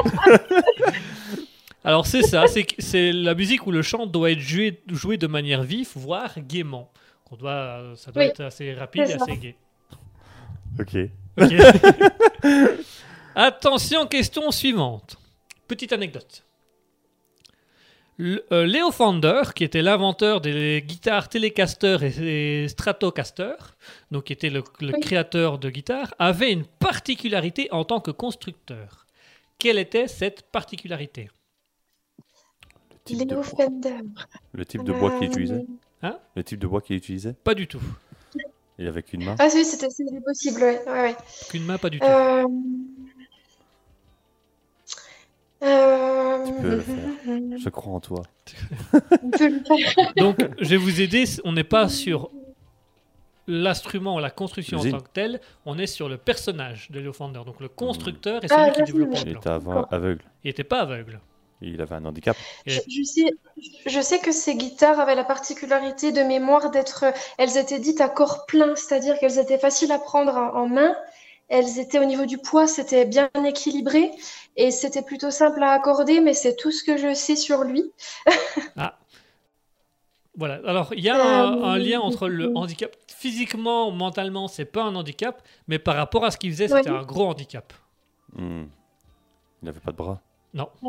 Alors c'est ça, c'est la musique où le chant doit être joué, joué de manière vive, voire gaiement. On doit, ça doit Oui, être assez rapide et assez gai. Ok. Ok. Attention, question suivante. Petite anecdote. Le- euh, Leo Fender, qui était l'inventeur des guitares Telecaster et, et Stratocaster, donc qui était le, le Oui. créateur de guitares, avait une particularité en tant que constructeur. Quelle était cette particularité? Le type, de. Fender. Le type de bois qu'il Euh, utilisait Hein? Le type de bois qu'il utilisait? Pas du tout. Il avait qu'une main? Ah oui, c'était possible, ouais, ouais. Qu'une main, pas du tout. Euh... Euh... Tu peux le faire. Je crois en toi. Donc, je vais vous aider. On n'est pas sur l'instrument, la construction en tant que telle. On est sur le personnage de Leo Fender. Donc, le constructeur et Ah, celui qui développe le Il plan. était avant aveugle. Il n'était pas aveugle. Il avait un handicap. Je, je sais, je sais que ces guitares avaient la particularité de mémoire d'être, elles étaient dites à corps plein, c'est-à-dire qu'elles étaient faciles à prendre en, en main. Elles étaient au niveau du poids, c'était bien équilibré et c'était plutôt simple à accorder, mais c'est tout ce que je sais sur lui. Voilà. Alors, il y a un, Euh, un lien entre le handicap. Physiquement, mentalement, c'est pas un handicap, mais par rapport à ce qu'il faisait, c'était un gros handicap. Hmm. Il n'avait pas de bras. Non.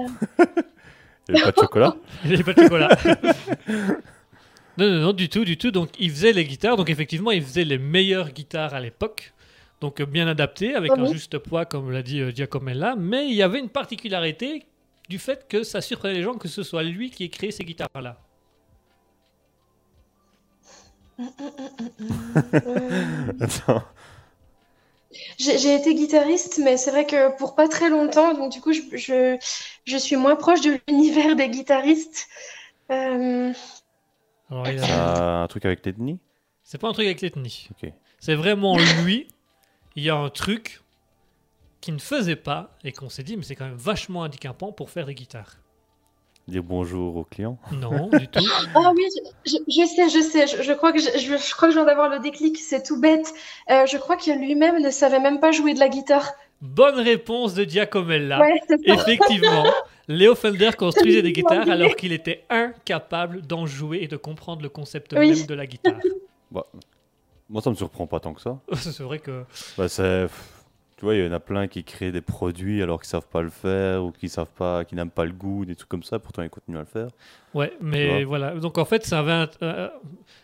Il n'avait pas de chocolat Il n'avait pas de chocolat. non, non, non, du tout, du tout. Donc, il faisait les guitares. Donc, effectivement, il faisait les meilleures guitares à l'époque. Donc, euh, bien adaptées, avec un Mhm. juste poids, comme l'a dit euh, Giacomella. Mais il y avait une particularité du fait que ça surprenait les gens que ce soit lui qui ait créé ces guitares-là. Attends. J'ai été guitariste, mais c'est vrai que pour pas très longtemps, donc du coup, je, je, je suis moins proche de l'univers des guitaristes. Euh, Alors, il a- Ça a un truc avec l'ethnie? C'est pas un truc avec l'ethnie. Ok. C'est vraiment lui. Il y a un truc qu'il ne faisait pas et qu'on s'est dit, mais c'est quand même vachement handicapant pour faire des guitares. Dire bonjour aux clients. Non, du tout. Ah oui, je, sais, je sais. Je, je crois que je, je, crois que je viens d'avoir le déclic. C'est tout bête. Euh, je crois que lui-même ne savait même pas jouer de la guitare. Bonne réponse de Giacomella. Ouais, c'est ça. Effectivement, Léo Felder construisait des guitares alors qu'il était incapable d'en jouer et de comprendre le concept Oui. même de la guitare. Bah, moi, ça me surprend pas tant que ça. c'est vrai que Bah, c'est... Tu vois, il y en a plein qui créent des produits alors qu'ils savent pas le faire ou qui savent pas, qui n'aiment pas le goût, des trucs comme ça. Pourtant, ils continuent à le faire. Ouais, mais voilà. Donc en fait, ça avait un- euh,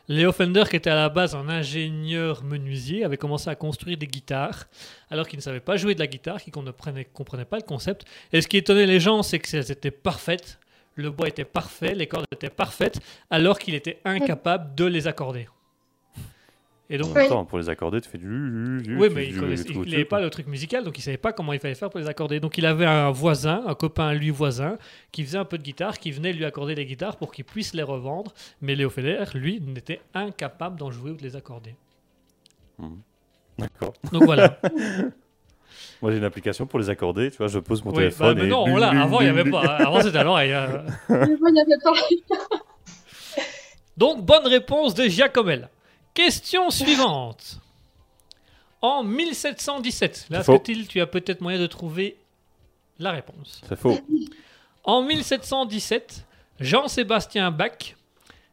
Léo Fender, qui était à la base un ingénieur menuisier, avait commencé à construire des guitares, alors qu'il ne savait pas jouer de la guitare, qu'il ne comprenait, comprenait pas le concept. Et ce qui étonnait les gens, c'est qu'elles étaient parfaites, le bois était parfait, les cordes étaient parfaites, alors qu'il était incapable de les accorder. Et donc, En Oui. même temps, pour les accorder, tu fais du. du- oui, mais il n'avait pas le truc musical, donc il savait pas comment il fallait faire pour les accorder. Donc il avait un voisin, un copain lui voisin, qui faisait un peu de guitare, qui venait lui accorder des guitares pour qu'il puisse les revendre. Mais Léo Feder, lui, n'était incapable d'en jouer ou de les accorder. D'accord. Donc voilà. Moi, j'ai une application pour les accorder. Tu vois, je pose mon oui, bah, téléphone. mais et... non, voilà, avant il n'y avait pas. Avant c'était à l'oreille. Mais bon, il y avait pas. Donc bonne réponse de Giacomel. Question suivante. En 1717, là. Scotil, tu as peut-être moyen de trouver la réponse. C'est faux. En 1717, Jean-Sébastien Bach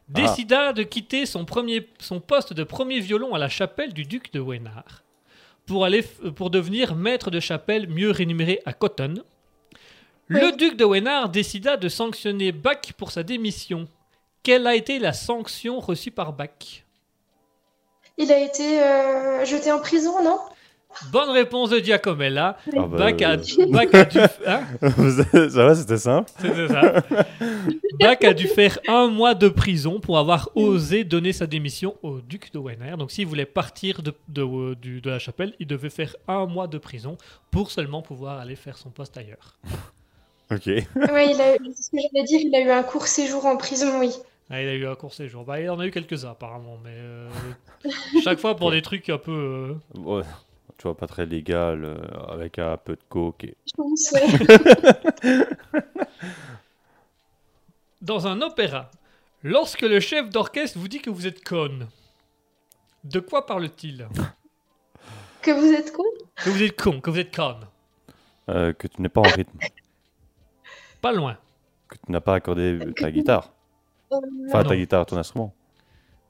décida de quitter son, premier, son poste de premier violon à la chapelle du duc de Weimar pour, aller, pour devenir maître de chapelle mieux rémunéré à Cotton. Le Oui. duc de Weimar décida de sanctionner Bach pour sa démission. Quelle a été la sanction reçue par Bach? Il a été euh, jeté en prison, non? Bonne réponse de Giacomella. Ah bah, Bach, a, euh, Bach a dû... hein? Ça va, c'était simple. C'est ça. Bach a dû faire un mois de prison pour avoir osé donner sa démission au duc de Weimar. Donc s'il voulait partir de, de, euh, de la chapelle, il devait faire un mois de prison pour seulement pouvoir aller faire son poste ailleurs. Ok. Oui, c'est ce que j'allais dire, il a eu un court séjour en prison, oui. Ah, il a eu un court séjour. Bah, il en a eu quelques-uns apparemment, mais euh, chaque fois pour des trucs un peu... euh, Ouais. Tu vois, pas très légal, euh, avec un peu de coke. Et... Je pense, ouais. Dans un opéra, lorsque le chef d'orchestre vous dit que vous êtes conne, de quoi parle-t-il? Que vous êtes con Que vous êtes con, que vous êtes conne. Euh, que tu n'es pas en rythme. Pas loin. Que tu n'as pas accordé ta guitare. Euh, Enfin, ta guitare, ton instrument.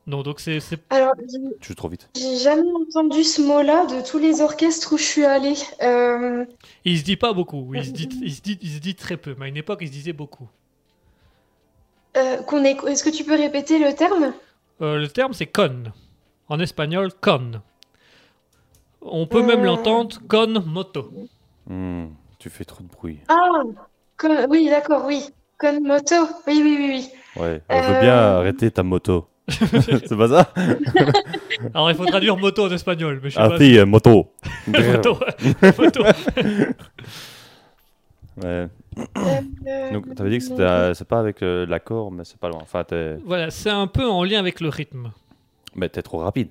Non, donc c'est Alors, Tu joues trop vite. j'ai jamais entendu ce mot-là de tous les orchestres où je suis allée. Euh, Il se dit pas beaucoup, il se dit, il se dit, il se dit très peu, mais à une époque il se disait beaucoup. Euh, qu'on est... Est-ce que tu peux répéter le terme? Euh, le terme c'est con. En espagnol, con. On peut même Euh. l'entendre con moto. Hmm, tu fais trop de bruit. Ah, con- oui, d'accord, oui. Con moto. Oui, oui, oui, oui. Ouais, veux Euh. bien arrêter ta moto. c'est pas ça? Alors il faut traduire moto en espagnol, mais je sais Ah pas. si, euh, moto. moto. moto. Ouais. Euh, Donc, t'avais dit que c'était, euh, c'est pas avec euh, l'accord, mais c'est pas loin. Enfin, t'es, Voilà, c'est un peu en lien avec le rythme. mais t'es trop rapide.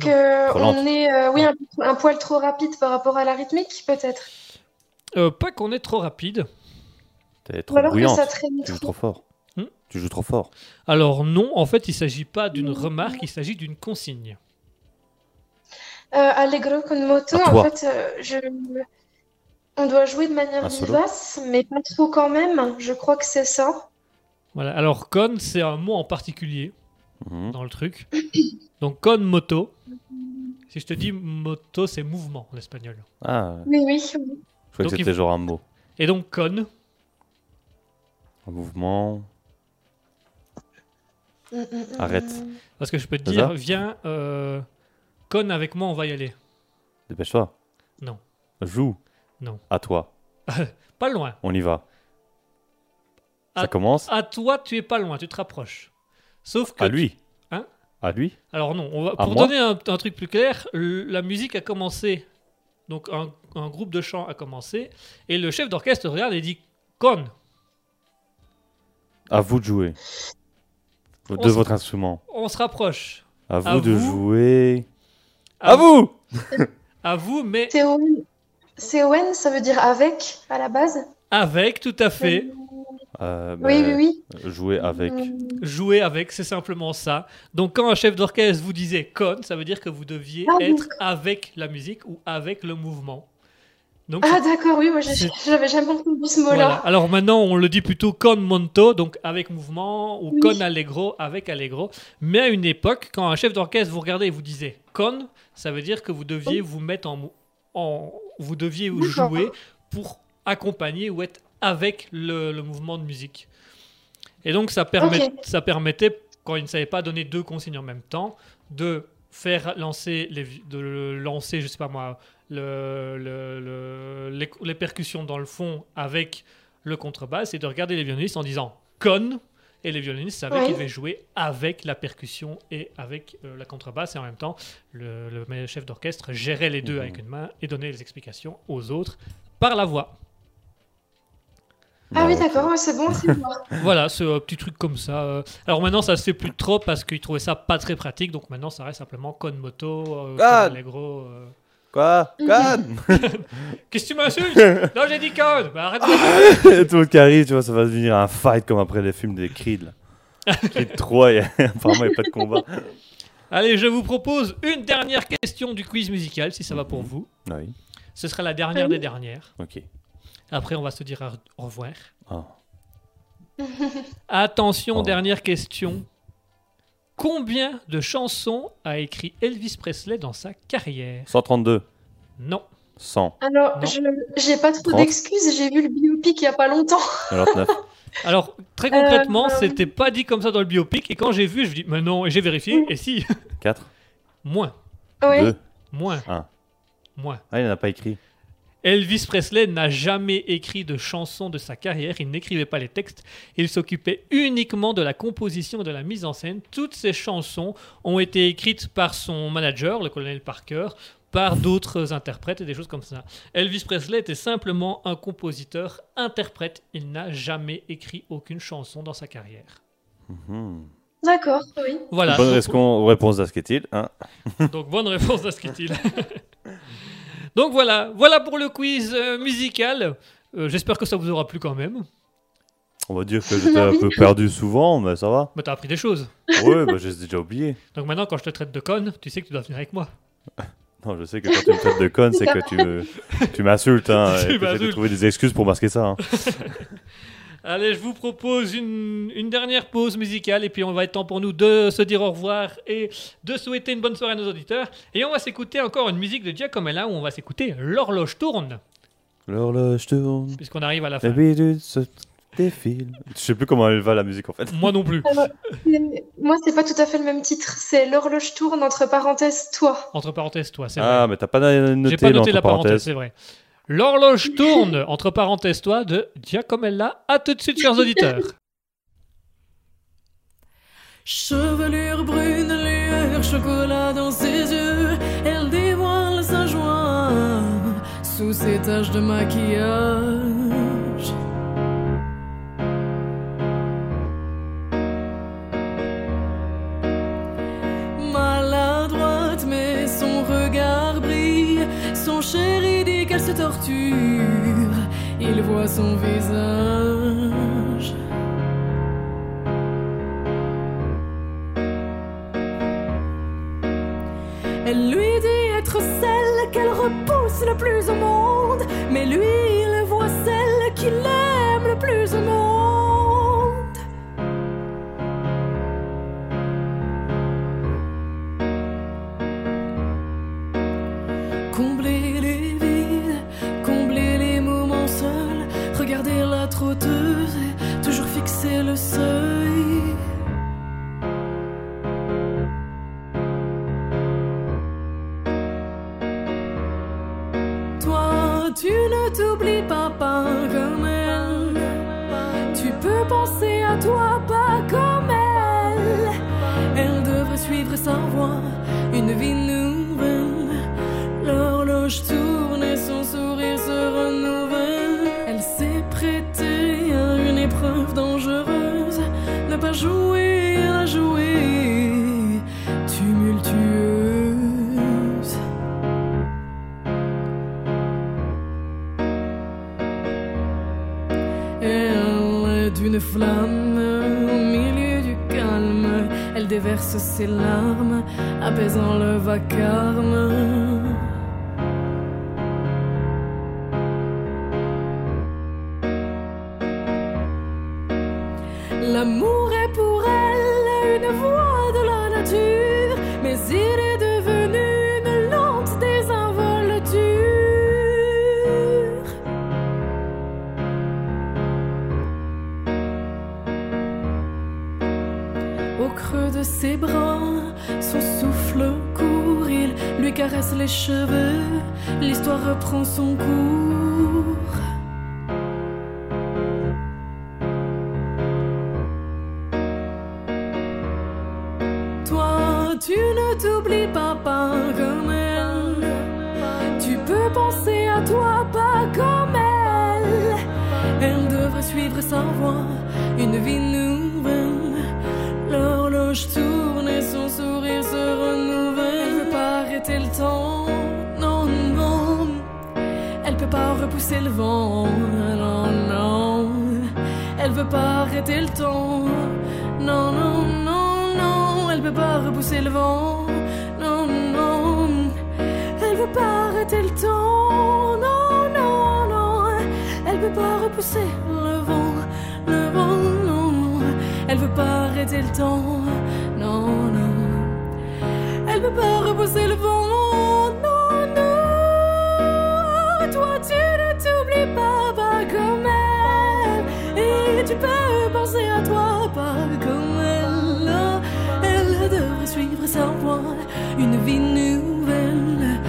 que on est, euh, oui, un, un poil trop rapide par rapport à la rythmique, peut-être? Euh, pas qu'on est trop rapide. T'es Ou trop alors que bruyante. ça traîne Tu joues trop. trop fort. Tu joues trop fort. Alors non, en fait, il s'agit pas d'une remarque, il s'agit d'une consigne. Euh, Allegro con moto, en fait, euh, je... on doit jouer de manière vivace, mais pas trop quand même. Je crois que c'est ça. Voilà. Alors con, c'est un mot en particulier Mhm. dans le truc. Donc con moto. Si je te dis moto, c'est mouvement en espagnol. Ah, Oui, oui. oui. je croyais Donc, que c'était faut- genre un mot. Et donc con, Un mouvement. Mm, mm, Arrête. mm. parce que je peux te dire, viens, euh, con avec moi, on va y aller. Dépêche-toi. Non. Joue. Non. À toi. Pas loin. On y va. Ça commence À toi, tu es pas loin, tu te rapproches. Sauf que À lui. Hein À lui Alors non, on va, pour donner un, un truc plus clair, la musique a commencé, donc un, un groupe de chant a commencé, et le chef d'orchestre regarde et dit con. À vous de jouer. De On votre instrument. On se rapproche. À vous À de vous. jouer. À, À vous À vous, mais C-O-N, C-O-N, ça veut dire avec à la base avec, tout à fait. Euh, Oui, ben, oui, oui. Jouer avec. Mm. Jouer avec, c'est simplement ça. Donc quand un chef d'orchestre vous disait con, ça veut dire que vous deviez Ah, être avec la musique ou avec le mouvement. Donc Ah, d'accord, oui, moi j'avais jamais entendu ce Voilà. mot-là. Alors maintenant, on le dit plutôt con monto, donc avec mouvement, ou Oui. con allegro, avec allegro. Mais à une époque, quand un chef d'orchestre vous regardait et vous disait con, ça veut dire que vous deviez vous mettre en, en vous deviez jouer pour accompagner ou être avec le, le mouvement de musique. Et donc ça, permet, ça permettait, quand il ne savait pas donner deux consignes en même temps, de faire lancer les, de lancer, je sais pas moi, le, le- le- les, les percussions dans le fond avec le contrebasse et de regarder les violonistes en disant con et les violonistes savaient Ouais. qu'ils devaient jouer avec la percussion et avec euh, la contrebasse et en même temps le, le chef d'orchestre gérait les deux Mhm. avec une main et donnait les explications aux autres par la voix. Ah oui, d'accord, c'est bon, c'est bon. Voilà, ce euh, petit truc comme ça. euh. Alors maintenant, ça se fait plus trop parce qu'ils trouvaient ça pas très pratique. Donc maintenant, ça reste simplement con moto, euh, con Ah allegro. Quoi? Mhm. Quoi Qu'est-ce que tu m'insultes? Non, j'ai dit con Bah, arrête de- Tout le monde qui arrive, tu vois, ça va devenir un fight comme après les films des Creed. Là. Creed 3, il y a- apparemment, il n'y a pas de combat. Allez, je vous propose une dernière question du quiz musical, si ça va pour vous. Oui, Ce sera la dernière des dernières. ok. Après, on va se dire au revoir. Ah. Attention, Oh. dernière question. Combien de chansons a écrit Elvis Presley dans sa carrière? 132, Non. 100, Alors, Non. je j'ai pas trop 30. d'excuses, j'ai vu le biopic il y a pas longtemps. 99. Alors, très concrètement, Euh, c'était pas dit comme ça dans le biopic. Et quand j'ai vu, je me dis, mais non, et j'ai vérifié. Et si 4, Moins. Ouais. 2. Moins. Un. Moins. Ah, il n'en a pas écrit. Elvis Presley n'a jamais écrit de chansons de sa carrière, il n'écrivait pas les textes, il s'occupait uniquement de la composition et de la mise en scène. Toutes ces chansons ont été écrites par son manager, le colonel Parker, par d'autres interprètes et des choses comme ça. Elvis Presley était simplement un compositeur, interprète, il n'a jamais écrit aucune chanson dans sa carrière. Mhm. D'accord, oui. Voilà. Bonne Donc- réponse, réponse d'Asketil. Hein. Donc bonne réponse d'Asketil. Donc voilà, voilà pour le quiz euh, musical. Euh, J'espère que ça vous aura plu quand même. On va dire que j'étais un peu perdu souvent, mais ça va. Mais t'as appris des choses. Ouais, bah, j'ai déjà oublié. Donc maintenant, quand je te traite de conne, tu sais que tu dois venir avec moi. Non, je sais que quand tu me traites de conne, c'est que tu me- tu m'insultes. Hein, Tu et que de trouver des excuses pour masquer ça. hein. Allez, je vous propose une, une dernière pause musicale et puis on va être temps pour nous de se dire au revoir et de souhaiter une bonne soirée à nos auditeurs. Et on va s'écouter encore une musique de Giacomella où on va s'écouter L'horloge tourne, L'horloge tourne, puisqu'on arrive à la fin. l'habitude se défile. Je sais plus comment elle va la musique en fait. Moi non plus. Et Moi, c'est pas tout à fait le même titre. C'est L'horloge tourne, entre parenthèses, toi. Entre parenthèses, toi, c'est Ah, vrai. mais t'as pas noté, J'ai pas noté la parenthèse, c'est vrai. L'horloge tourne, entre parenthèses, toi, de Giacomella. À tout de suite, chers auditeurs. Chevelure brune, lueur, chocolat dans ses yeux, elle dévoile sa joie sous ses taches de maquillage. Maladroite, mais son regard brille, son chéri qu'elle se torture, il voit son visage. Elle lui dit être celle qu'elle repousse le plus au monde, mais lui il déverse ses larmes, apaisant le vacarme. Les cheveux, l'histoire reprend son cours. Elle veut pas arrêter le temps, non, non, non, non. Elle peut pas repousser le vent, non, non. Elle veut pas arrêter le temps, non, non, non. Elle peut pas repousser le vent, le vent, non, non. Elle veut pas arrêter le temps, non, non. Elle peut pas repousser le vent, tu peux penser à toi, pas comme elle. Elle devrait suivre sa voie, une vie nouvelle.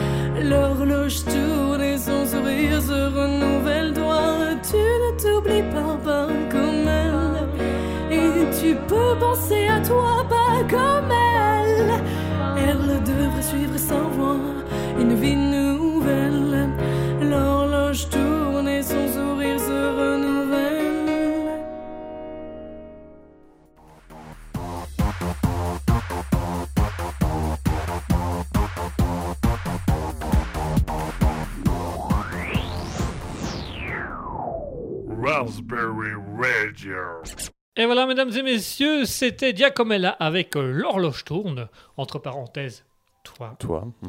L'horloge tourne et son sourire se renouvelle. Toi, tu ne t'oublies pas, pas comme elle. Et tu peux penser à toi, pas comme elle. Raspberry Radio. Et voilà, mesdames et messieurs, c'était Giacomella avec euh, l'horloge tourne, entre parenthèses, toi. Toi.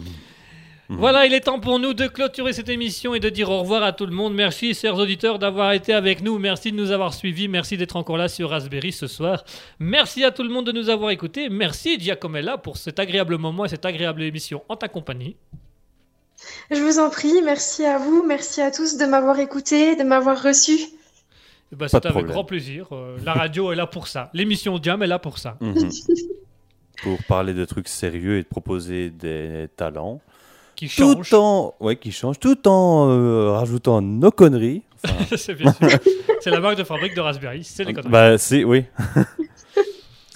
Voilà, il est temps pour nous de clôturer cette émission et de dire au revoir à tout le monde. Merci, chers auditeurs, d'avoir été avec nous. Merci de nous avoir suivis. Merci d'être encore là sur Raspberry ce soir. Merci à tout le monde de nous avoir écoutés. Merci, Giacomella, pour cet agréable moment et cette agréable émission en ta compagnie. Je vous en prie, merci à vous, merci à tous de m'avoir écouté, de m'avoir reçu. De c'est avec problème. grand plaisir. Euh, la radio est là pour ça. L'émission Jam est là pour ça. Mhm. Pour parler de trucs sérieux et de proposer des talents. Qui change. Tout en, ouais, qui changent, tout en euh, rajoutant nos conneries. Enfin, c'est bien sûr. C'est la marque de fabrique de Raspberry. C'est les conneries. bah, c'est, oui.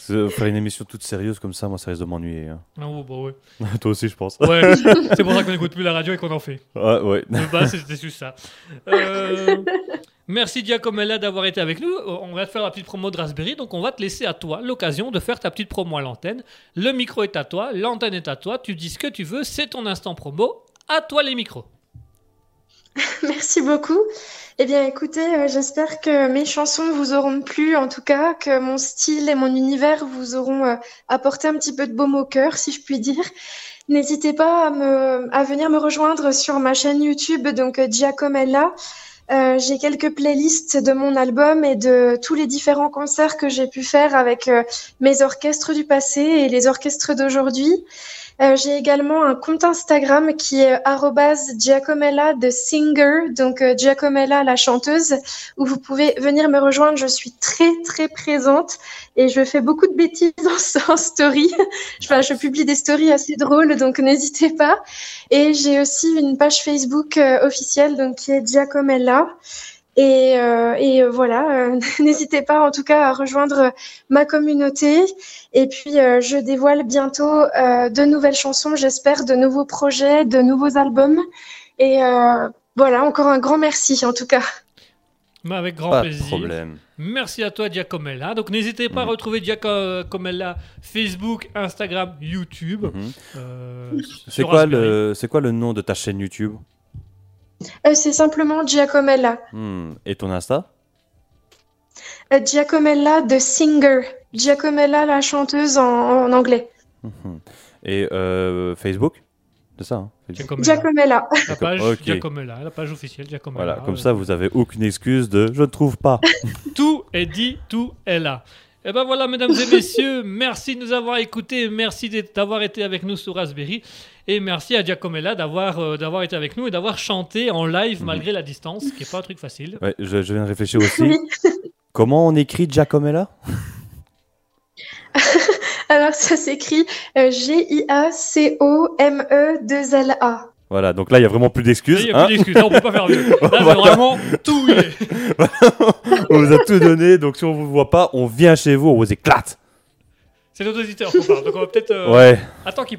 Faire une émission toute sérieuse comme ça, moi, ça risque de m'ennuyer. hein. Ah, oh, bah ouais. Toi aussi, je pense. Ouais, c'est pour ça qu'on n'écoute plus la radio et qu'on en fait. Ouais, ouais. De base, c'était juste ça. Euh, merci Giacomella d'avoir été avec nous. On va te faire la petite promo de Raspberry, donc on va te laisser à toi l'occasion de faire ta petite promo à l'antenne. Le micro est à toi, l'antenne est à toi, tu dis ce que tu veux, c'est ton instant promo. À toi les micros. Merci beaucoup. Eh bien, écoutez, euh, j'espère que mes chansons vous auront plu, en tout cas, que mon style et mon univers vous auront euh, apporté un petit peu de baume au cœur, si je puis dire. N'hésitez pas à, me, à venir me rejoindre sur ma chaîne YouTube, donc euh, Giacomella. J'ai quelques playlists de mon album et de tous les différents concerts que j'ai pu faire avec mes orchestres du passé et les orchestres d'aujourd'hui. Euh, j'ai également un compte Instagram qui est arrobase Giacomella the singer, donc euh, Giacomella la chanteuse, où vous pouvez venir me rejoindre. Je suis très très présente et je fais beaucoup de bêtises en, en story. Enfin, je publie des stories assez drôles, donc n'hésitez pas. Et j'ai aussi une page Facebook euh, officielle, donc qui est Giacomella. Et, euh, et euh, voilà, euh, n'hésitez pas en tout cas à rejoindre ma communauté. Et puis, euh, je dévoile bientôt euh, de nouvelles chansons, j'espère, de nouveaux projets, de nouveaux albums. Et euh, voilà, encore un grand merci en tout cas. Mais avec grand Pas de plaisir. problème. Merci à toi Giacomella. Donc n'hésitez pas à Mhm. retrouver Giacomella Facebook, Instagram, YouTube. Mhm. Euh, C'est quoi, le, c'est quoi le nom de ta chaîne YouTube? Euh, c'est simplement Giacomella. Hmm, Et ton Insta? Euh, Giacomella the singer. Giacomella la chanteuse en, en anglais. Mhm. Et euh, Facebook? C'est ça hein. Giacomella. Giacomella. La page. Giacomella, la page officielle Giacomella. Voilà, comme Euh, ça, vous avez aucune excuse de je ne trouve pas. Tout est dit, tout est là. Et ben voilà, mesdames et messieurs, merci de nous avoir écoutés, merci d'avoir été avec nous sur Raspberry, et merci à Giacomella d'avoir euh, d'avoir été avec nous et d'avoir chanté en live malgré la distance, ce qui n'est pas un truc facile. Ouais, je, je viens de réfléchir aussi. Comment on écrit Giacomella Alors, ça s'écrit euh, G-I-A-C-O-M-E-2-L-A. Voilà, donc là, il n'y a vraiment plus Il d'excuses. n'y a hein. plus d'excuses, on peut pas faire mieux. Là c'est Voilà. vraiment tout. on vous a tout donné, donc si on vous voit pas, on vient chez vous, on vous éclate. C'est nos auditeurs qu'on parle, donc on va peut-être. euh, Ouais, Attends qu'ils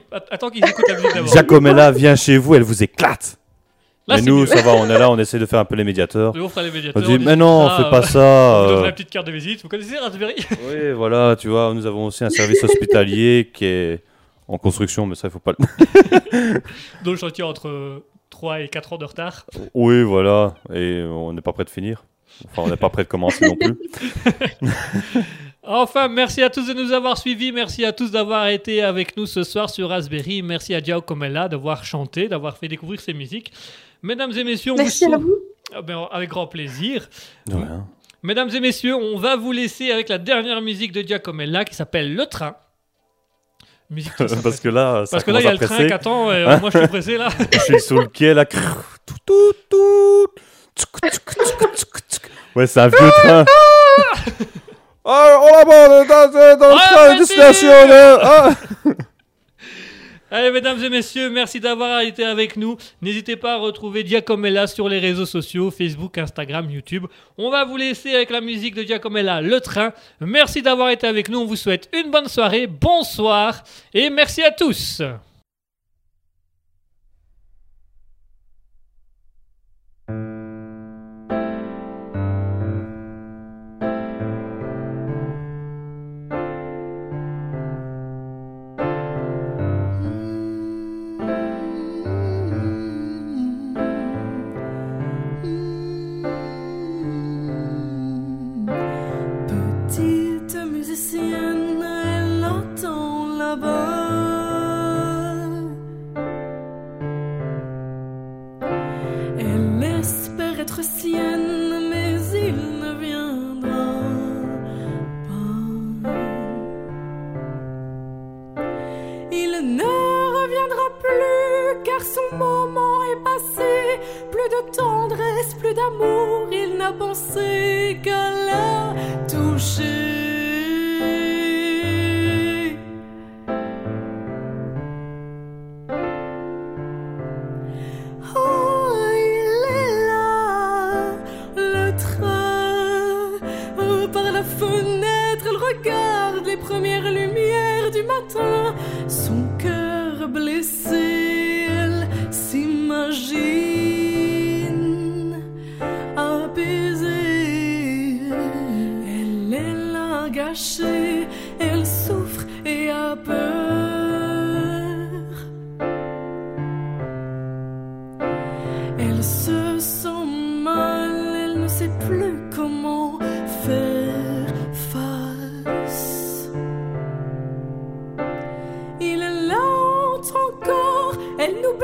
écoutent la musique d'abord. Giacomella vient chez vous, elle vous éclate. Là, Mais nous, mieux. ça va, on est là, on essaie de faire un peu les médiateurs. On les On médiateurs. dit, on mais non, discutera, fais pas euh, ça. On euh. une petite carte de visite. Vous connaissez Raspberry? Oui, voilà, tu vois, nous avons aussi un service hospitalier qui est en construction, mais ça, il faut pas le... Dont le chantier entre 3 et 4 ans de retard. Oui, voilà, et on n'est pas prêt de finir. Enfin, on n'est pas prêt de commencer non plus. Enfin, merci à tous de nous avoir suivis. Merci à tous d'avoir été avec nous ce soir sur Raspberry. Merci à Giacomella d'avoir chanté, d'avoir fait découvrir ses musiques. Mesdames et messieurs, on Merci vous à sou- vous. Ah ben, avec grand plaisir. Mesdames et messieurs, on va vous laisser avec la dernière musique de Giacomella qui s'appelle Le Train. Musique Parce que là, ça Parce que là, il y a le train qui attend et euh, Hein moi je suis pressé là. Je suis sur le quai, là. Ouais, c'est un vieux train. Ah, on dans, dans le Ah, train vas-y. destination de... Allez, mesdames et messieurs, merci d'avoir été avec nous. N'hésitez pas à retrouver Giacomella sur les réseaux sociaux, Facebook, Instagram, YouTube. On va vous laisser avec la musique de Giacomella, Le Train. Merci d'avoir été avec nous. On vous souhaite une bonne soirée, bonsoir et merci à tous.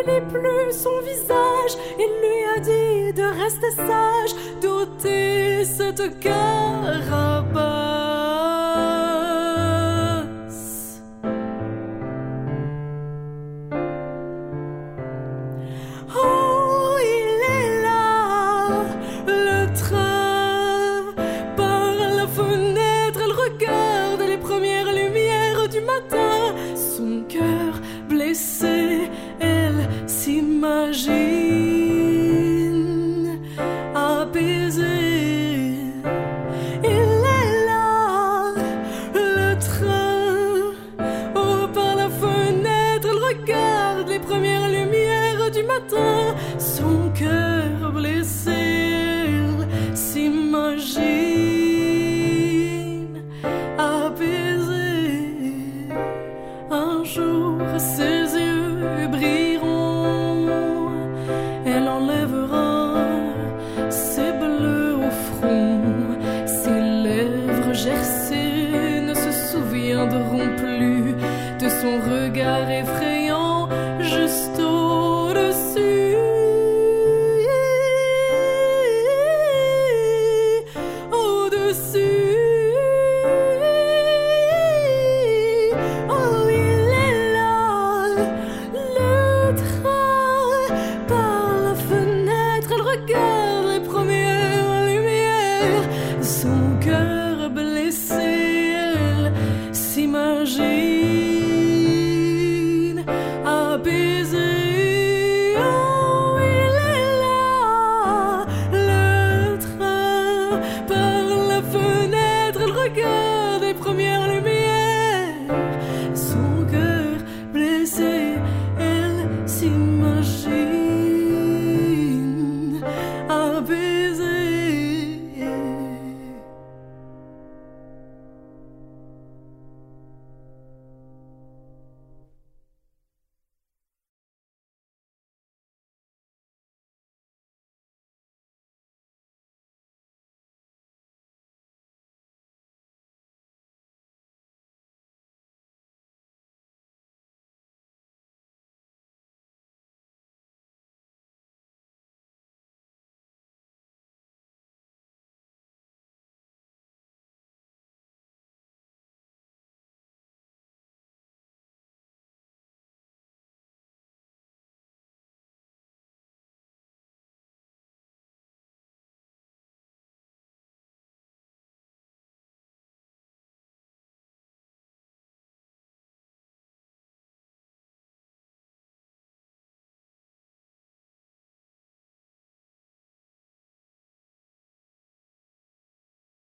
comprenait plus son visage. Il lui a dit de rester sage, d'ôter cette carapace.